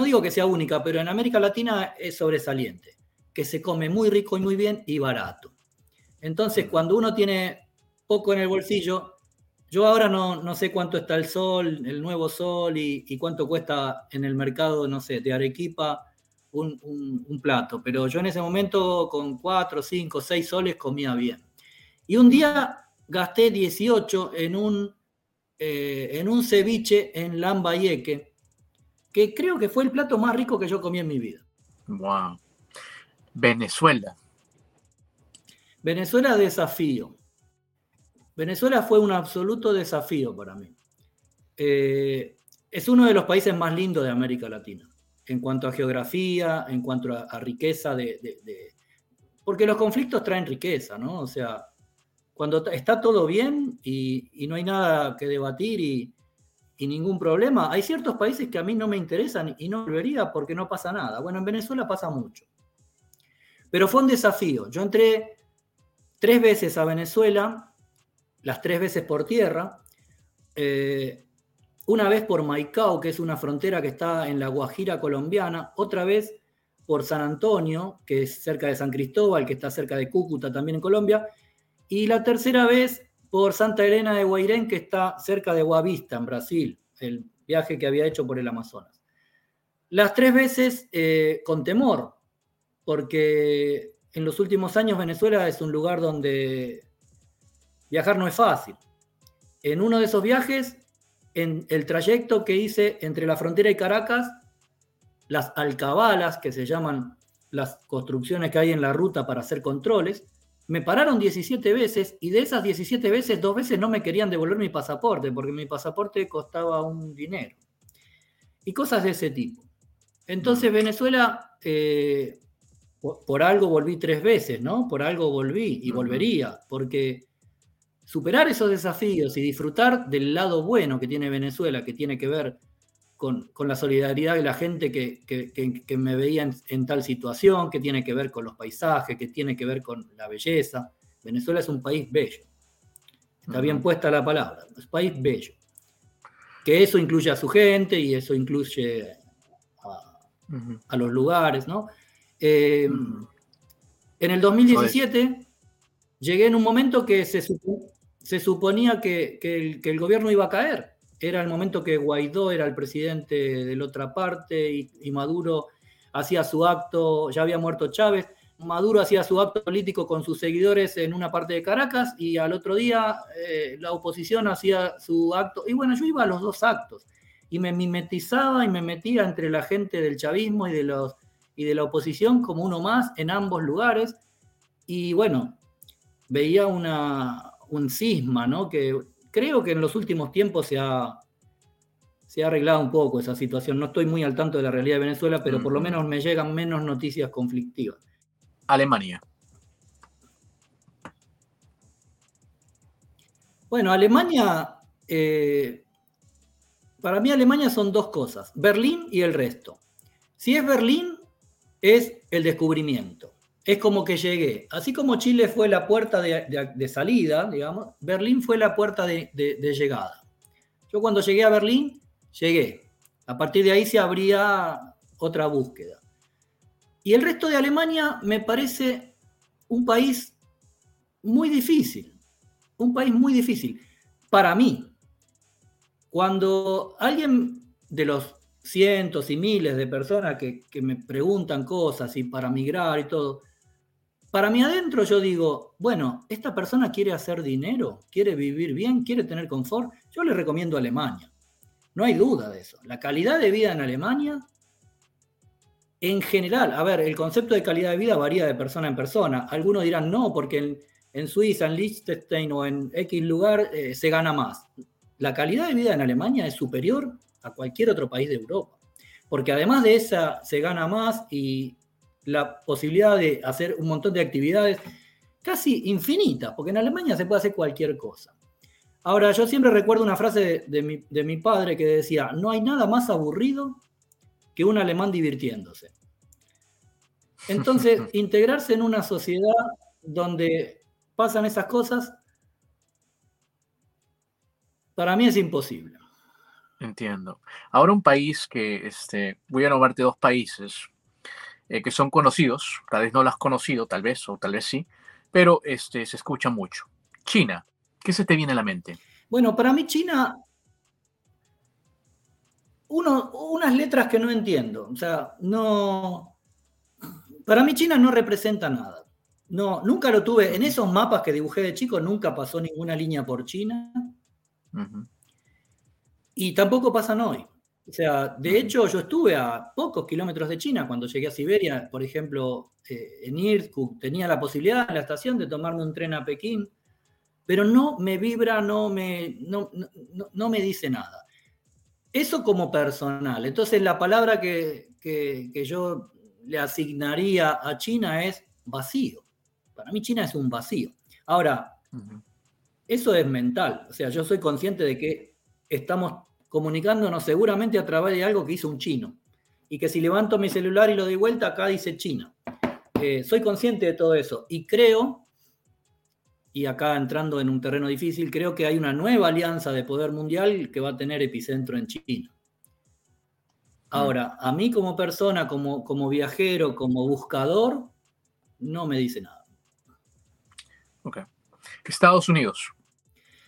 no digo que sea única, pero en América Latina es sobresaliente, que se come muy rico y muy bien y barato. Entonces, cuando uno tiene poco en el bolsillo, yo ahora no, sé cuánto está el sol, el nuevo sol y, cuánto cuesta en el mercado, no sé, de Arequipa un, plato, pero yo en ese momento con 4, 5, 6 soles comía bien. Y un día gasté 18 en un, eh, en un ceviche en Lambayeque, que creo que fue el plato más rico que yo comí en mi vida. Wow. Venezuela. Venezuela desafío. Venezuela fue un absoluto desafío para mí. Eh, es uno de los países más lindos de América Latina, en cuanto a geografía, en cuanto a, riqueza de, Porque los conflictos traen riqueza, ¿no? O sea, cuando está todo bien y, no hay nada que debatir y, y, ningún problema, hay ciertos países que a mí no me interesan y no volvería porque no pasa nada. Bueno, en Venezuela pasa mucho. Pero fue un desafío. Yo entré tres veces a Venezuela, las tres veces por tierra, eh, una vez por Maicao, que es una frontera que está en la Guajira colombiana, otra vez por San Antonio, que es cerca de San Cristóbal, que está cerca de Cúcuta también en Colombia, y la tercera vez por Santa Elena de Guairén, que está cerca de Guavista, en Brasil, el viaje que había hecho por el Amazonas. Las tres veces eh, con temor, porque en los últimos años Venezuela es un lugar donde viajar no es fácil. En uno de esos viajes, en el trayecto que hice entre la frontera y Caracas, las alcabalas, que se llaman las construcciones que hay en la ruta para hacer controles, me pararon 17 veces y de esas 17 veces, dos veces no me querían devolver mi pasaporte porque mi pasaporte costaba un dinero. Y cosas de ese tipo. Entonces Venezuela eh, por, algo volví tres veces, ¿no? Por algo volví y volvería, porque superar esos desafíos y disfrutar del lado bueno que tiene Venezuela, que tiene que ver con, la solidaridad de la gente que, me veía en, tal situación, que tiene que ver con los paisajes, que tiene que ver con la belleza. Venezuela es un país bello. Está bien puesta la palabra, es un país bello. Que eso incluye a su gente y eso incluye a, los lugares, ¿no? Eh, en el 2017 llegué en un momento que se, se suponía que, el, gobierno iba a caer. Era el momento que Guaidó era el presidente de la otra parte y, Maduro hacía su acto, ya había muerto Chávez, Maduro hacía su acto político con sus seguidores en una parte de Caracas y al otro día eh, la oposición hacía su acto. Y bueno, yo iba a los dos actos y me mimetizaba y me metía entre la gente del chavismo y de, los, y de la oposición como uno más en ambos lugares. Y bueno, veía una, un cisma, ¿no? Que creo que en los últimos tiempos se ha, se ha arreglado un poco esa situación. No estoy muy al tanto de la realidad de Venezuela, pero por lo menos me llegan menos noticias conflictivas. Alemania. Bueno, Alemania, eh, para mí Alemania son dos cosas, Berlín y el resto. Si es Berlín, es el descubrimiento es como que llegué. Así como Chile fue la puerta de, salida, digamos, Berlín fue la puerta de, llegada. Yo cuando llegué a Berlín, llegué. A partir de ahí se abría otra búsqueda. Y el resto de Alemania me parece un país muy difícil. Un país muy difícil. Para mí, cuando alguien de los cientos y miles de personas que, que me preguntan cosas y para migrar y todo, para mí adentro yo digo, bueno, esta persona quiere hacer dinero, quiere vivir bien, quiere tener confort, yo le recomiendo Alemania. No hay duda de eso. La calidad de vida en Alemania, en general, a ver, el concepto de calidad de vida varía de persona en persona. Algunos dirán no, porque en, Suiza, en Liechtenstein o en X lugar eh, se gana más. La calidad de vida en Alemania es superior a cualquier otro país de Europa. Porque además de esa se gana más y la posibilidad de hacer un montón de actividades casi infinitas, porque en Alemania se puede hacer cualquier cosa. Ahora, yo siempre recuerdo una frase de, mi, padre que decía, no hay nada más aburrido que un alemán divirtiéndose. Entonces, integrarse en una sociedad donde pasan esas cosas, para mí es imposible. Entiendo. Ahora un país que, este, voy a nombrarte dos países, eh, que son conocidos, tal vez no las has conocido, tal vez, o tal vez sí, pero este, se escucha mucho. China, ¿qué se te viene a la mente? Bueno, para mí China, uno, unas letras que no entiendo, o sea, no, para mí China no representa nada. No, nunca lo tuve. En esos mapas que dibujé de chico nunca pasó ninguna línea por China. Y tampoco pasan hoy. O sea, de hecho, yo estuve a pocos kilómetros de China cuando llegué a Siberia, por ejemplo, eh, en Irkutsk, tenía la posibilidad en la estación de tomarme un tren a Pekín, pero no me vibra, no me, no, me dice nada. Eso como personal. Entonces, la palabra que, yo le asignaría a China es vacío. Para mí China es un vacío. Ahora, eso es mental. O sea, yo soy consciente de que estamos comunicándonos seguramente a través de algo que hizo un chino. Y que si levanto mi celular y lo doy vuelta, acá dice China. Eh, soy consciente de todo eso y creo, y acá entrando en un terreno difícil, creo que hay una nueva alianza de poder mundial que va a tener epicentro en China. Ahora, a mí como persona, como, como viajero, como buscador, no me dice nada. Ok. Estados Unidos.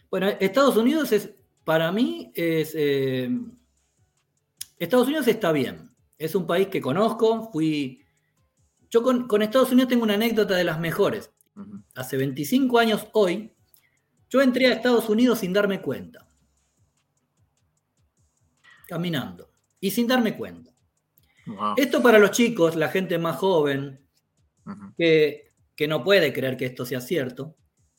Bueno, Estados Unidos es para mí es... Eh, Estados Unidos está bien. Es un país que conozco. Fui... Yo con, Estados Unidos tengo una anécdota de las mejores. Hace 25 años hoy, yo entré a Estados Unidos sin darme cuenta. Caminando. Y sin darme cuenta. Esto para los chicos, la gente más joven, que, que, no puede creer que esto sea cierto,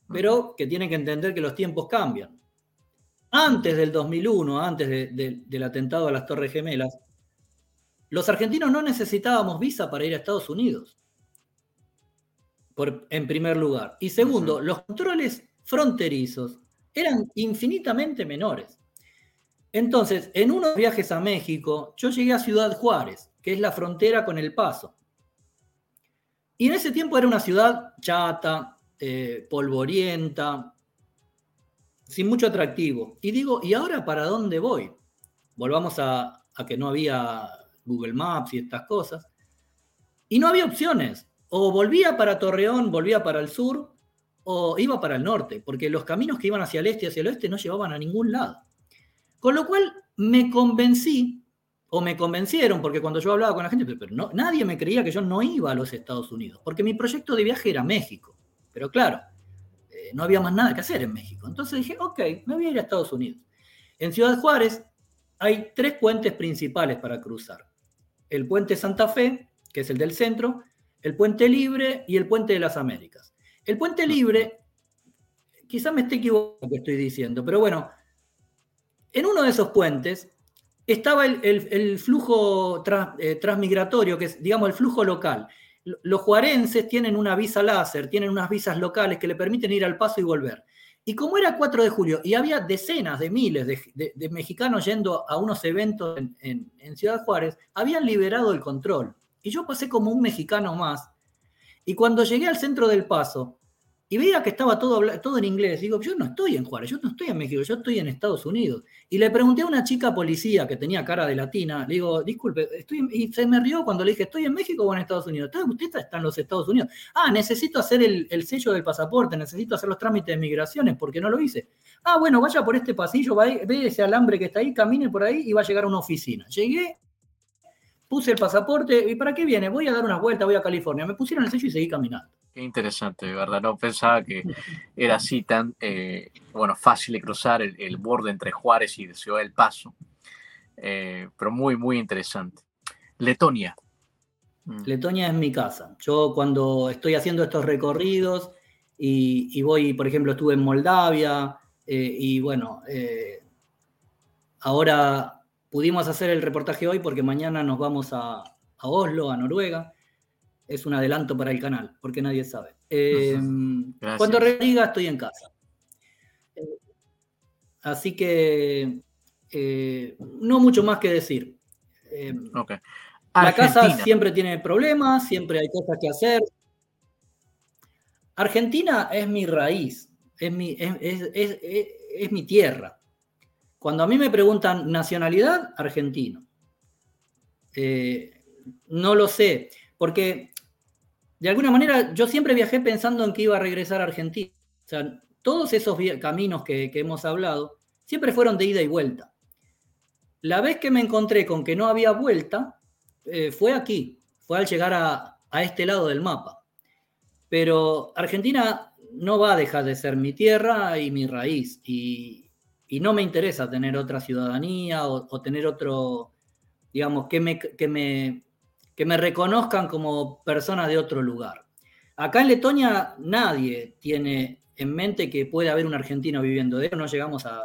pero que tiene que entender que los tiempos cambian antes del 2001, antes del atentado a las Torres Gemelas, los argentinos no necesitábamos visa para ir a Estados Unidos, en primer lugar. Y segundo, los controles fronterizos eran infinitamente menores. Entonces, en unos viajes a México, yo llegué a Ciudad Juárez, que es la frontera con El Paso. Y en ese tiempo era una ciudad chata, eh, polvorienta, sin mucho atractivo. Y digo, ¿y ahora para dónde voy? Volvamos a, que no había Google Maps y estas cosas. Y no había opciones. O volvía para Torreón, volvía para el sur, o iba para el norte, porque los caminos que iban hacia el este y hacia el oeste no llevaban a ningún lado. Con lo cual me convencí, o me convencieron, porque cuando yo hablaba con la gente, pero, no, nadie me creía que yo no iba a los Estados Unidos, porque mi proyecto de viaje era México. Pero claro, no había más nada que hacer en México. Entonces dije, ok, me voy a ir a Estados Unidos. En Ciudad Juárez hay tres puentes principales para cruzar. El puente Santa Fe, que es el del centro, el puente Libre y el puente de las Américas. El puente Libre, quizás me esté equivocando lo que estoy diciendo, pero bueno, en uno de esos puentes estaba el, flujo eh, transmigratorio, que es, digamos, el flujo local. Los juarenses tienen una visa láser, tienen unas visas locales que le permiten ir al paso y volver. Y como era 4 de julio y había decenas de miles de, mexicanos yendo a unos eventos en, Ciudad Juárez, habían liberado el control. Y yo pasé como un mexicano más. Y cuando llegué al centro del paso, y veía que estaba todo, todo en inglés. Digo, yo no estoy en Juárez, yo no estoy en México, yo estoy en Estados Unidos. Y le pregunté a una chica policía que tenía cara de latina, le digo, disculpe, y se me rió cuando le dije, ¿estoy en México o en Estados Unidos? Usted está en los Estados Unidos. Ah, necesito hacer el, sello del pasaporte, necesito hacer los trámites de migraciones, porque no lo hice. Ah, bueno, vaya por este pasillo, ve ese alambre que está ahí, camine por ahí y va a llegar a una oficina. Llegué, puse el pasaporte, ¿y para qué viene? Voy a dar una vuelta, voy a California. Me pusieron el sello y seguí caminando. Qué interesante, de verdad. No pensaba que era así tan, eh, bueno, fácil de cruzar el, borde entre Juárez y Ciudad del Paso. Eh, pero muy, muy interesante. Letonia. Mm. Letonia es mi casa. Yo cuando estoy haciendo estos recorridos y, voy, por ejemplo, estuve en Moldavia eh, y bueno, ahora pudimos hacer el reportaje hoy porque mañana nos vamos a, a Oslo, a Noruega es un adelanto para el canal, porque nadie sabe. Eh, cuando rediga estoy en casa. así que eh, no mucho más que decir. Eh, la casa siempre tiene problemas, siempre hay cosas que hacer. Argentina es mi raíz, es mi, es mi tierra. Cuando a mí me preguntan nacionalidad, argentino. no lo sé, porque de alguna manera yo siempre viajé pensando en que iba a regresar a Argentina. O sea, todos esos caminos que, hemos hablado siempre fueron de ida y vuelta. La vez que me encontré con que no había vuelta eh, fue aquí, fue al llegar a, este lado del mapa. Pero Argentina no va a dejar de ser mi tierra y mi raíz. Y, no me interesa tener otra ciudadanía o, tener otro, digamos, que me, que me que me reconozcan como persona de otro lugar. Acá en Letonia nadie tiene en mente que puede haber un argentino viviendo. De no llegamos a...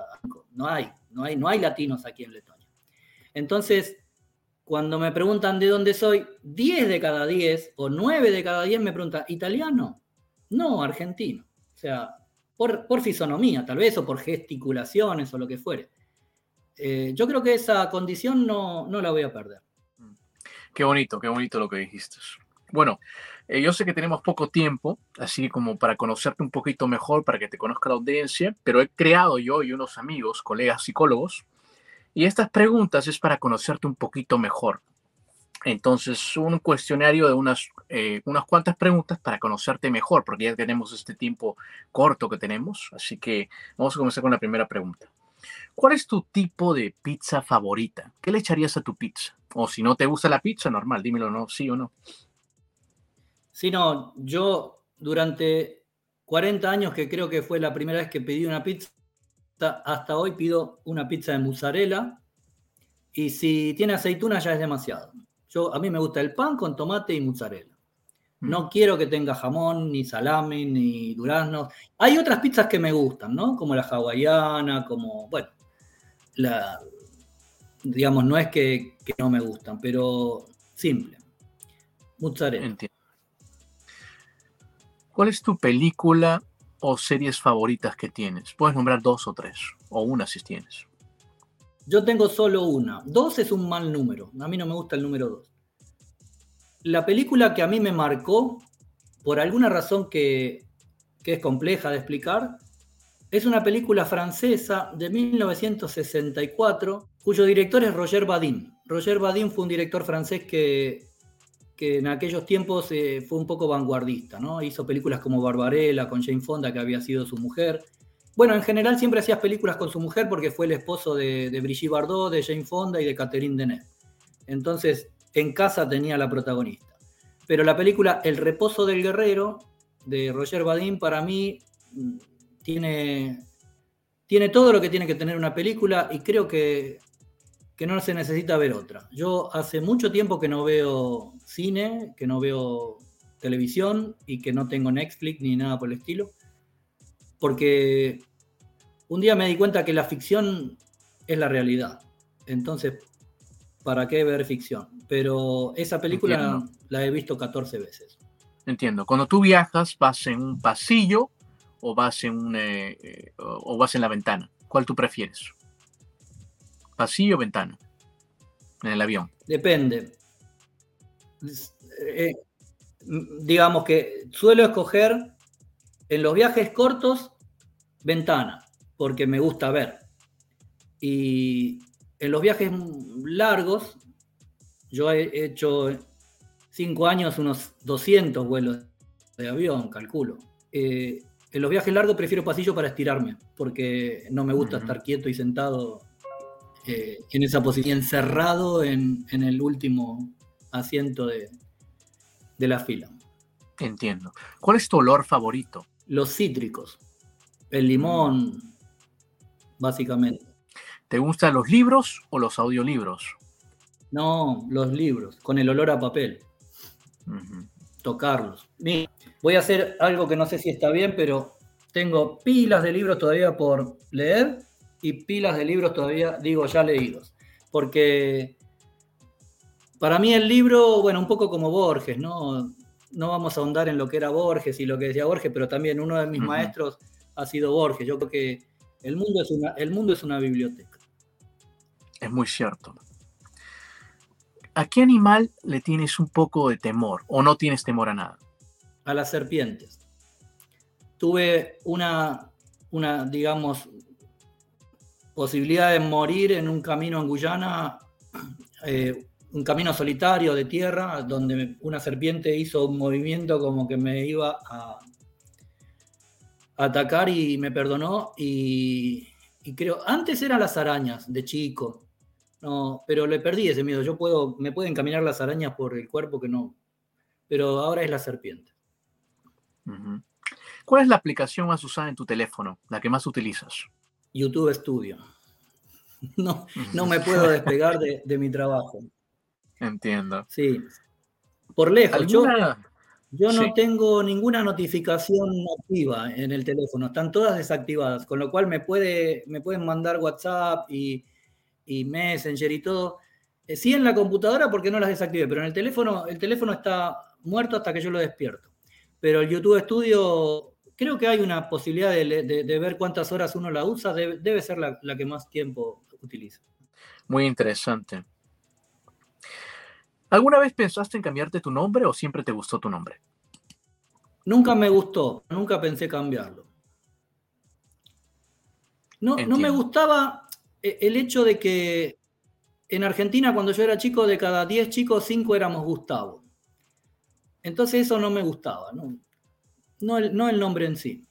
No hay, no hay, no hay latinos aquí en Letonia. Entonces, cuando me preguntan de dónde soy, 10 de cada 10 o 9 de cada 10 me preguntan, ¿italiano? No, argentino. O sea, por, por fisonomía tal vez, o por gesticulaciones o lo que fuere. Eh, yo creo que esa condición no, no la voy a perder. Qué bonito, qué bonito lo que dijiste. Bueno, eh, yo sé que tenemos poco tiempo, así como para conocerte un poquito mejor, para que te conozca la audiencia, pero he creado yo y unos amigos, colegas psicólogos, y estas preguntas es para conocerte un poquito mejor. Entonces, un cuestionario de unas, eh, unas cuantas preguntas para conocerte mejor, porque ya tenemos este tiempo corto que tenemos. Así que vamos a comenzar con la primera pregunta. ¿Cuál es tu tipo de pizza favorita? ¿Qué le echarías a tu pizza? O si no te gusta la pizza, normal, dímelo, ¿no? ¿Sí o no? Sí, no, yo durante 40 años, que creo que fue la primera vez que pedí una pizza, hasta hoy pido una pizza de mozzarella. Y si tiene aceituna ya es demasiado. Yo, a mí me gusta el pan con tomate y mozzarella. No mm. quiero que tenga jamón, ni salami, ni duraznos. Hay otras pizzas que me gustan, ¿no? Como la hawaiana, como, bueno, la, digamos, no es que, no me gustan, pero simple. Mozzarella. ¿Cuál es tu película o series favoritas que tienes? Puedes nombrar dos o tres, o una si tienes. Yo tengo solo una. Dos es un mal número. A mí no me gusta el número dos. La película que a mí me marcó, por alguna razón que, que es compleja de explicar, es una película francesa de 1964, cuyo director es Roger Badin. Roger Badin fue un director francés que, que en aquellos tiempos eh, fue un poco vanguardista, ¿no? Hizo películas como Barbarella con Jane Fonda, que había sido su mujer. Bueno, en general siempre hacía películas con su mujer porque fue el esposo de, de Brigitte Bardot, de Jane Fonda y de Catherine Deneuve. Entonces, en casa tenía la protagonista. Pero la película El reposo del guerrero de Roger Badin para mí tiene, tiene todo lo que tiene que tener una película y creo que, que no se necesita ver otra. Yo hace mucho tiempo que no veo cine, que no veo televisión y que no tengo Netflix ni nada por el estilo, porque un día me di cuenta que la ficción es la realidad. Entonces, ¿para qué ver ficción? Pero esa película Entiendo. la he visto 14 veces. Entiendo. Cuando tú viajas, vas en un pasillo o vas en un, eh, eh, o vas en la ventana. ¿Cuál tú prefieres? Pasillo o ventana. En el avión. Depende. Eh, digamos que suelo escoger en los viajes cortos ventana, porque me gusta ver. Y en los viajes largos, yo he hecho cinco años unos 200 vuelos de avión, calculo. Eh, en los viajes largos prefiero pasillo para estirarme, porque no me gusta estar quieto y sentado eh, en esa posición, encerrado en, en el último asiento de, de la fila. Entiendo. ¿Cuál es tu olor favorito? Los cítricos, el limón, básicamente. ¿Te gustan los libros o los audiolibros? No, los libros, con el olor a papel, tocarlos. Mira, voy a hacer algo que no sé si está bien, pero tengo pilas de libros todavía por leer y pilas de libros todavía, digo, ya leídos. Porque para mí el libro, bueno, un poco como Borges, ¿no? No vamos a ahondar en lo que era Borges y lo que decía Borges, pero también uno de mis maestros ha sido Borges. Yo creo que el mundo es una, el mundo es una biblioteca. Es muy cierto. ¿A qué animal le tienes un poco de temor o no tienes temor a nada? a las serpientes. Tuve una, una, digamos, posibilidad de morir en un camino en Guyana, eh, un camino solitario de tierra, donde una serpiente hizo un movimiento como que me iba a, atacar y me perdonó. Y, y creo, antes eran las arañas de chico, no, pero le perdí ese miedo. Yo puedo, me pueden caminar las arañas por el cuerpo que no, pero ahora es la serpiente. ¿Cuál es la aplicación más usada en tu teléfono? La que más utilizas. YouTube Studio. No, no me puedo despegar de, de mi trabajo. Entiendo. Sí. Por lejos. Yo, ¿Alguna- yo no sí. tengo ninguna notificación activa en el teléfono. Están todas desactivadas. Con lo cual me, puede, me pueden mandar WhatsApp y, y Messenger y todo. Eh, sí en la computadora porque no las desactivé, pero en el teléfono, el teléfono está muerto hasta que yo lo despierto. Pero el YouTube Studio, creo que hay una posibilidad de, de- de ver cuántas horas uno la usa. Debe, debe ser la, la que más tiempo utiliza. Muy interesante. ¿Alguna vez pensaste en cambiarte tu nombre o siempre te gustó tu nombre? Nunca me gustó, nunca pensé cambiarlo. No, no me gustaba eh, el hecho de que en Argentina, cuando yo era chico, de cada 10 chicos, 5 éramos Gustavo. Entonces eso no me gustaba, no, no, el, no el nombre en sí.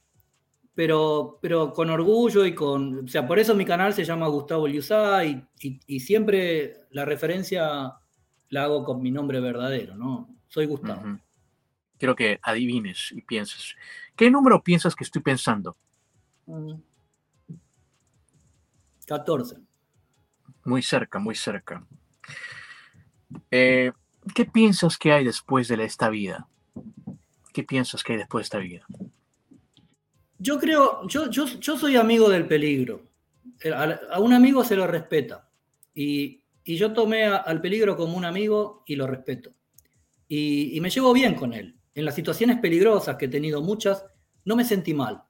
Pero, pero con orgullo y con... O sea, por eso mi canal se llama Gustavo Liuzá y, y- y siempre la referencia la hago con mi nombre verdadero, ¿no? Soy Gustavo. Ujú. Quiero que adivines y pienses. ¿Qué número piensas que estoy pensando? Mm. 14. Muy cerca, muy cerca. Eh, ¿Qué piensas que hay después de esta vida? ¿Qué piensas que hay después de esta vida? Yo creo, yo, yo, soy amigo del peligro. A, un amigo se lo respeta. Y, yo tomé al peligro como un amigo y lo respeto. Y, me llevo bien con él. En las situaciones peligrosas, que he tenido muchas, no me sentí mal.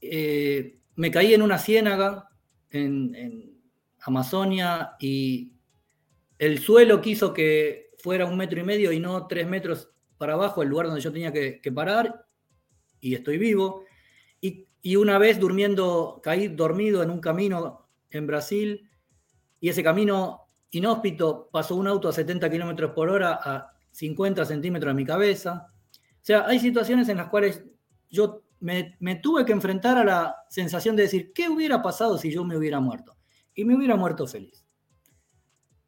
eh, me caí en una ciénaga en, Amazonia y el suelo quiso que fuera un metro y medio y no tres metros para abajo, el lugar donde yo tenía que, parar, y estoy vivo. Y, una vez durmiendo, caí dormido en un camino en Brasil, y ese camino inhóspito pasó un auto a 70 kilómetros por hora a 50 centímetros de mi cabeza. O sea, hay situaciones en las cuales yo me, tuve que enfrentar a la sensación de decir, ¿qué hubiera pasado si yo me hubiera muerto? Y me hubiera muerto feliz.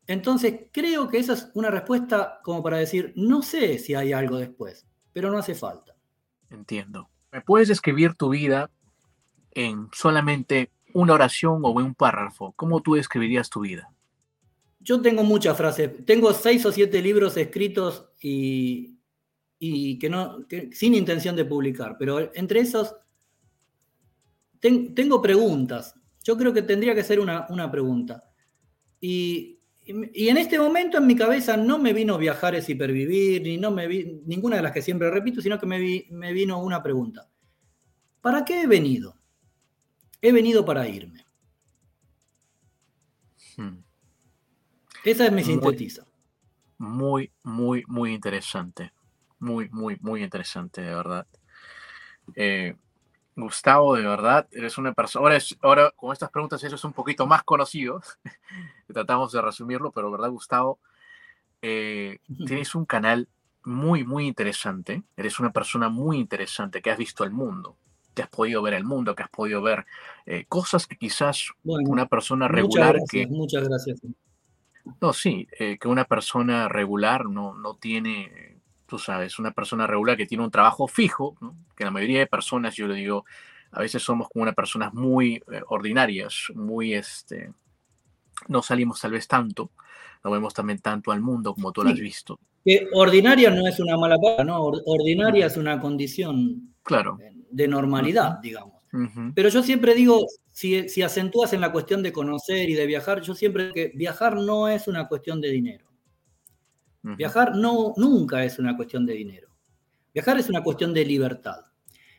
Entonces, creo que esa es una respuesta como para decir, no sé si hay algo después, pero no hace falta. Entiendo. ¿Me puedes describir tu vida en solamente una oración o en un párrafo? ¿Cómo tú describirías tu vida? Yo tengo muchas frases. Tengo seis o siete libros escritos y y que no, sin intención de publicar, pero entre esos tengo preguntas. Yo creo que tendría que ser una, pregunta. Y, en este momento en mi cabeza no me vino viajar es hipervivir, ni no me vi, ninguna de las que siempre repito, sino que me, me vino una pregunta. ¿Para qué he venido? He venido para irme. Hmm. Esa es mi sintetiza. Muy, muy, muy interesante muy, muy, muy interesante, de verdad. Eh, Gustavo, de verdad, eres una persona. Ahora, ahora con estas preguntas eres un poquito más conocido. Tratamos de resumirlo, pero, ¿verdad, Gustavo? Eh, tienes un canal muy, muy interesante. Eres una persona muy interesante que has visto el mundo, que has podido ver el mundo, que has podido ver eh, cosas que quizás una persona regular que. Muchas gracias. No, sí, que una persona regular no, no tiene tú sabes, una persona regular que tiene un trabajo fijo, que la mayoría de personas, yo le digo, a veces somos como una personas muy eh, ordinarias, muy, este, no salimos tal vez tanto, no vemos también tanto al mundo como tú lo has visto. Que ordinaria no es una mala palabra, ¿no? Ordinaria es una condición claro. de normalidad, digamos. Pero yo siempre digo, si, si acentúas en la cuestión de conocer y de viajar, yo siempre digo que viajar no es una cuestión de dinero. Viajar no, nunca es una cuestión de dinero. Viajar es una cuestión de libertad.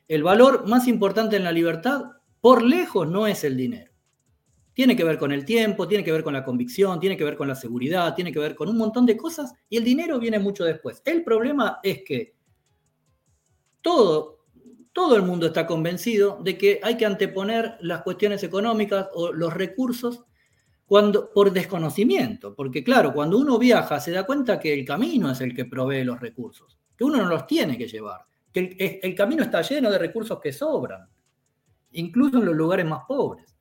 El valor más importante en la libertad, por lejos, no es el dinero. Tiene que ver con el tiempo, tiene que ver con la convicción, tiene que ver con la seguridad, tiene que ver con un montón de cosas y el dinero viene mucho después. El problema es que todo, todo el mundo está convencido de que hay que anteponer las cuestiones económicas o los recursos cuando, por desconocimiento, porque claro, cuando uno viaja se da cuenta que el camino es el que provee los recursos, que uno no los tiene que llevar, que el, camino está lleno de recursos que sobran, incluso en los lugares más pobres.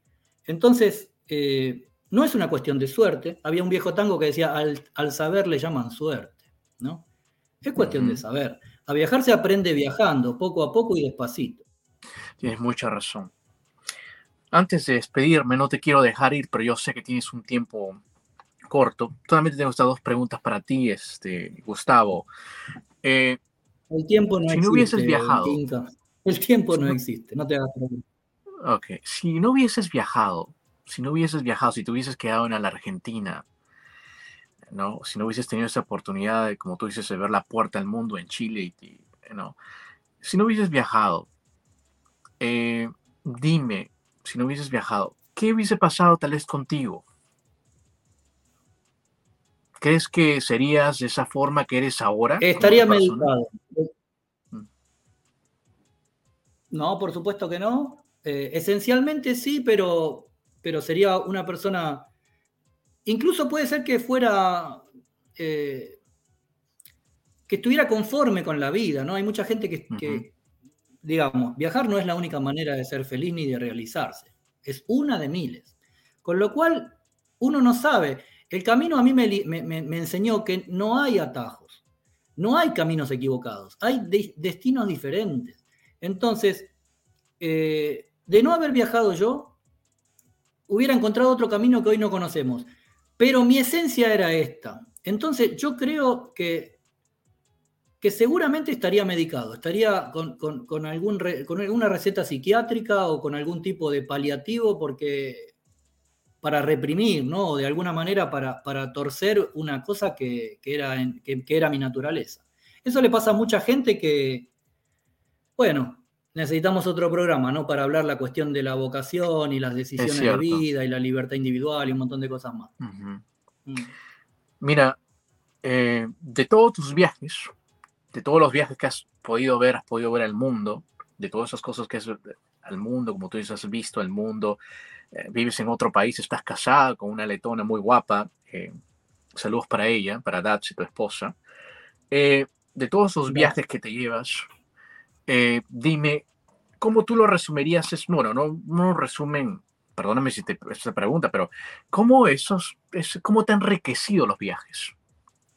Entonces, eh, no es una cuestión de suerte. Había un viejo tango que decía, al, saber le llaman suerte, ¿no? Es cuestión de saber. A viajar se aprende viajando, poco a poco y despacito. Tienes mucha razón antes de despedirme, no te quiero dejar ir, pero yo sé que tienes un tiempo corto. Solamente tengo estas dos preguntas para ti, este, Gustavo. Eh, el tiempo no si no hubieses viajado. El tiempo no existe, no te hagas Ok, si no hubieses viajado, si no hubieses viajado, si te hubieses quedado en la Argentina, ¿no? Si no hubieses tenido esa oportunidad de, como tú dices, de ver la puerta al mundo en Chile, y, ¿no? Si no hubieses viajado, eh, dime, si no hubieses viajado, ¿qué hubiese pasado tal vez contigo? ¿Crees que serías de esa forma que eres ahora? Estaría meditado. Mm. No, por supuesto que no. Eh, esencialmente sí, pero, pero sería una persona. Incluso puede ser que fuera. Eh, que estuviera conforme con la vida, ¿no? Hay mucha gente que, digamos, viajar no es la única manera de ser feliz ni de realizarse, es una de miles. Con lo cual, uno no sabe. El camino a mí me, enseñó que no hay atajos, no hay caminos equivocados, hay destinos diferentes. Entonces, eh, de no haber viajado yo, hubiera encontrado otro camino que hoy no conocemos. Pero mi esencia era esta. Entonces, yo creo que que seguramente estaría medicado, estaría con, algún con alguna receta psiquiátrica o con algún tipo de paliativo porque para reprimir, ¿no? O de alguna manera para, para torcer una cosa que, era que, era mi naturaleza. Eso le pasa a mucha gente que, bueno, necesitamos otro programa, ¿no? Para hablar la cuestión de la vocación y las decisiones de vida y la libertad individual y un montón de cosas más. Mm. Mira, eh, de todos tus viajes, de todos los viajes que has podido ver, has podido ver el mundo, de todas esas cosas que has al mundo, como tú dices, has visto el mundo, eh, vives en otro país, estás casada con una letona muy guapa, eh, saludos para ella, para Datsy, tu esposa. de todos esos viajes que te llevas, dime, ¿cómo tú lo resumirías? Es, bueno, no, no resumen, perdóname si te esta pregunta, pero ¿cómo, esos, es, ¿cómo te han enriquecido los viajes?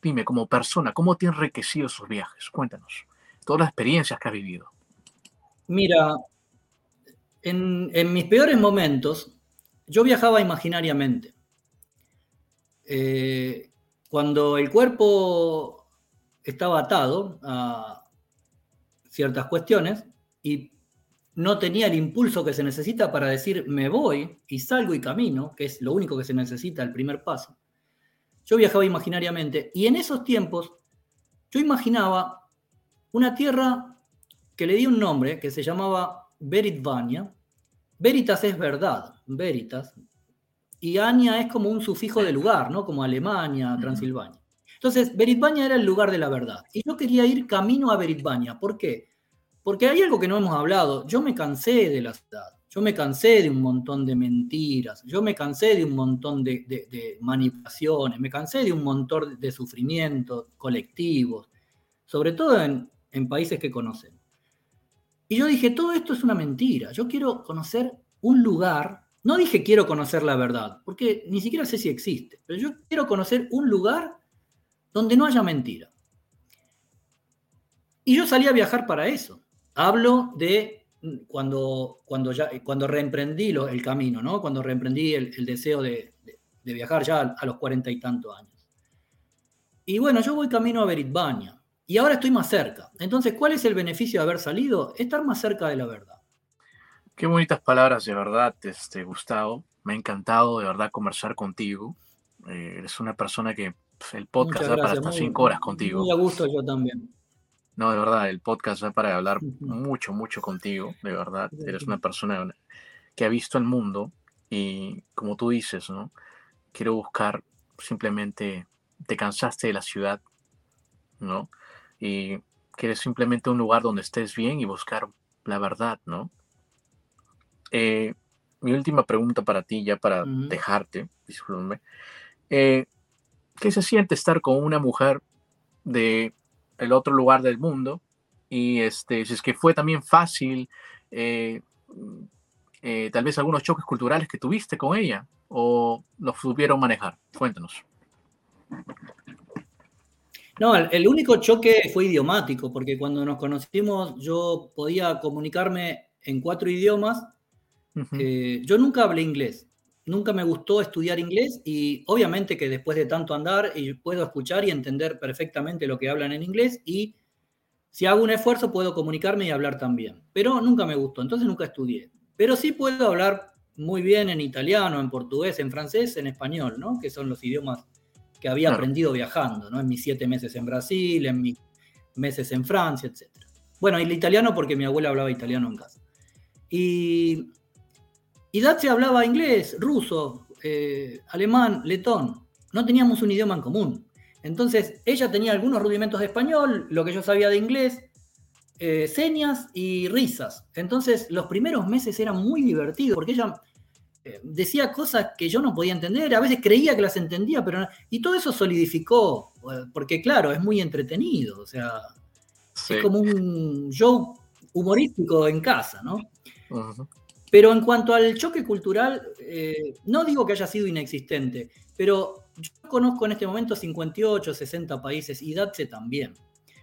Dime, como persona, ¿cómo te han enriquecido esos viajes? Cuéntanos, todas las experiencias que has vivido. Mira, en, mis peores momentos, yo viajaba imaginariamente. Eh, cuando el cuerpo estaba atado a ciertas cuestiones y no tenía el impulso que se necesita para decir me voy y salgo y camino, que es lo único que se necesita, el primer paso. Yo viajaba imaginariamente y en esos tiempos yo imaginaba una tierra que le di un nombre que se llamaba Veritvania. Veritas es verdad, Veritas. Y Ania es como un sufijo de lugar, ¿no? Como Alemania, Transilvania. Entonces, Veritvania era el lugar de la verdad. Y yo quería ir camino a Veritvania. ¿Por qué? Porque hay algo que no hemos hablado. Yo me cansé de la ciudad. Yo me cansé de un montón de mentiras, yo me cansé de un montón de, manipulaciones, me cansé de un montón de sufrimientos colectivos, sobre todo en, en países que conocen. Y yo dije, todo esto es una mentira, yo quiero conocer un lugar, no dije quiero conocer la verdad, porque ni siquiera sé si existe, pero yo quiero conocer un lugar donde no haya mentira. Y yo salí a viajar para eso. Hablo de cuando, cuando, ya, cuando reemprendí el camino, ¿no? Cuando reemprendí el, deseo de, viajar ya a, los cuarenta y tantos años. Y bueno, yo voy camino a Beritvania y ahora estoy más cerca. Entonces, ¿cuál es el beneficio de haber salido? Estar más cerca de la verdad. Qué bonitas palabras, de verdad, este, Gustavo. Me ha encantado de verdad conversar contigo. Eh, eres una persona que pues, el podcast da para hasta cinco horas contigo. Muy a gusto yo también. No, de verdad, el podcast es para hablar mucho, mucho contigo, de verdad. Eres una persona que ha visto el mundo y como tú dices, ¿no? Quiero buscar simplemente, te cansaste de la ciudad, ¿no? Y quieres simplemente un lugar donde estés bien y buscar la verdad, ¿no? Eh, mi última pregunta para ti, ya para dejarte, discúlpame. Eh, ¿Qué se siente estar con una mujer de el otro lugar del mundo. Y este, si es que fue también fácil, eh, eh, tal vez algunos choques culturales que tuviste con ella o los supieron manejar. Cuéntanos. No, el, único choque fue idiomático, porque cuando nos conocimos yo podía comunicarme en cuatro idiomas. Eh, yo nunca hablé inglés, nunca me gustó estudiar inglés y obviamente que después de tanto andar y puedo escuchar y entender perfectamente lo que hablan en inglés y si hago un esfuerzo puedo comunicarme y hablar también. Pero nunca me gustó, entonces nunca estudié. Pero sí puedo hablar muy bien en italiano, en portugués, en francés, en español, ¿no? Que son los idiomas que había aprendido viajando, ¿no? En mis siete meses en Brasil, en mis meses en Francia, etc. Bueno, y el italiano porque mi abuela hablaba italiano en casa. Y y Datsy hablaba inglés, ruso, eh, alemán, letón. No teníamos un idioma en común. Entonces, ella tenía algunos rudimentos de español, lo que yo sabía de inglés, eh, señas y risas. Entonces, los primeros meses eran muy divertidos porque ella eh, decía cosas que yo no podía entender, a veces creía que las entendía, pero no. Y todo eso solidificó, porque claro, es muy entretenido, o sea, es como un show humorístico en casa, ¿no? Pero en cuanto al choque cultural, eh, no digo que haya sido inexistente, pero yo conozco en este momento 58, 60 países y Datse también.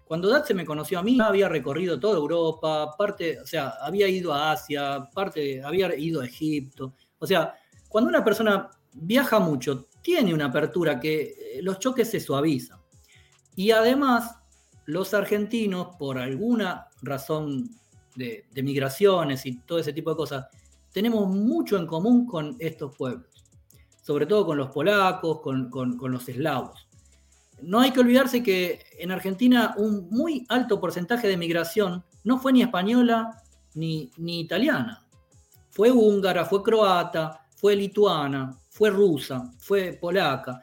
Cuando Datse me conoció a mí, había recorrido toda Europa, parte, o sea, había ido a Asia, parte, había ido a Egipto. O sea, cuando una persona viaja mucho, tiene una apertura que eh, los choques se suavizan. Y además, los argentinos, por alguna razón de, migraciones y todo ese tipo de cosas, tenemos mucho en común con estos pueblos, sobre todo con los polacos, con, los eslavos. No hay que olvidarse que en Argentina un muy alto porcentaje de migración no fue ni española, ni, ni italiana. Fue húngara, fue croata, fue lituana, fue rusa, fue polaca.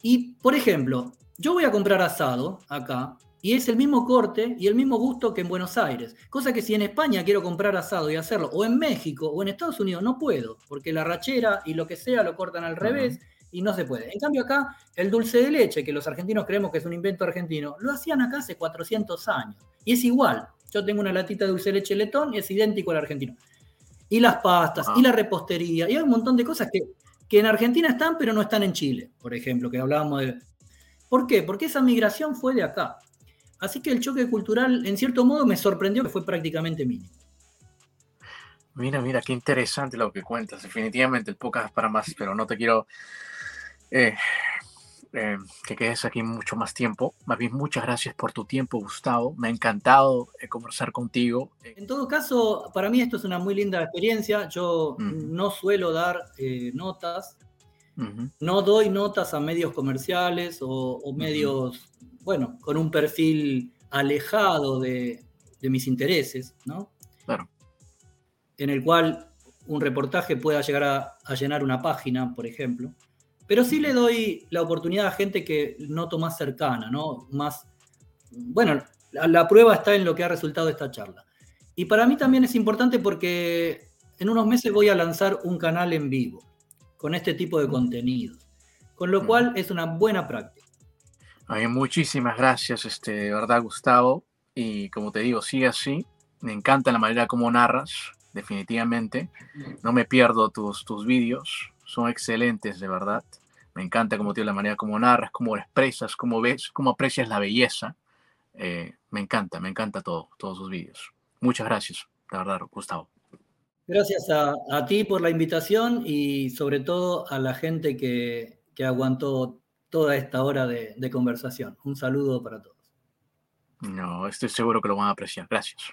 Y, por ejemplo, yo voy a comprar asado acá y es el mismo corte y el mismo gusto que en Buenos Aires. Cosa que si en España quiero comprar asado y hacerlo, o en México o en Estados Unidos, no puedo, porque la rachera y lo que sea lo cortan al revés y no se puede. En cambio acá, el dulce de leche, que los argentinos creemos que es un invento argentino, lo hacían acá hace 400 años. Y es igual. Yo tengo una latita de dulce de leche letón y es idéntico al argentino. Y las pastas, y la repostería, y hay un montón de cosas que, que en Argentina están, pero no están en Chile, por ejemplo, que hablábamos de... ¿Por qué? Porque esa migración fue de acá. Así que el choque cultural, en cierto modo, me sorprendió que fue prácticamente mínimo. Mira, mira, qué interesante lo que cuentas. Definitivamente el podcast para más, pero no te quiero eh, eh, que quedes aquí mucho más tiempo. Más bien, muchas gracias por tu tiempo, Gustavo. Me ha encantado eh, conversar contigo. En todo caso, para mí esto es una muy linda experiencia. Yo no suelo dar notas. No doy notas a medios comerciales o, medios bueno, con un perfil alejado de, mis intereses, ¿no? Claro. En el cual un reportaje pueda llegar a, llenar una página, por ejemplo. Pero sí le doy la oportunidad a gente que noto más cercana, ¿no? Más. Bueno, la, prueba está en lo que ha resultado esta charla. Y para mí también es importante porque en unos meses voy a lanzar un canal en vivo con este tipo de contenidos. Con lo cual es una buena práctica muchísimas gracias, este, de verdad, Gustavo. Y como te digo, sigue así. Me encanta la manera como narras, definitivamente. No me pierdo tus, tus vídeos, son excelentes, de verdad. Me encanta como la manera como narras, cómo expresas, cómo ves, cómo aprecias la belleza. Eh, me encanta, me encanta todo, todos sus vídeos. Muchas gracias, de verdad, Gustavo. Gracias a, ti por la invitación y sobre todo a la gente que, que aguantó toda esta hora de, conversación. Un saludo para todos. No, estoy seguro que lo van a apreciar. Gracias.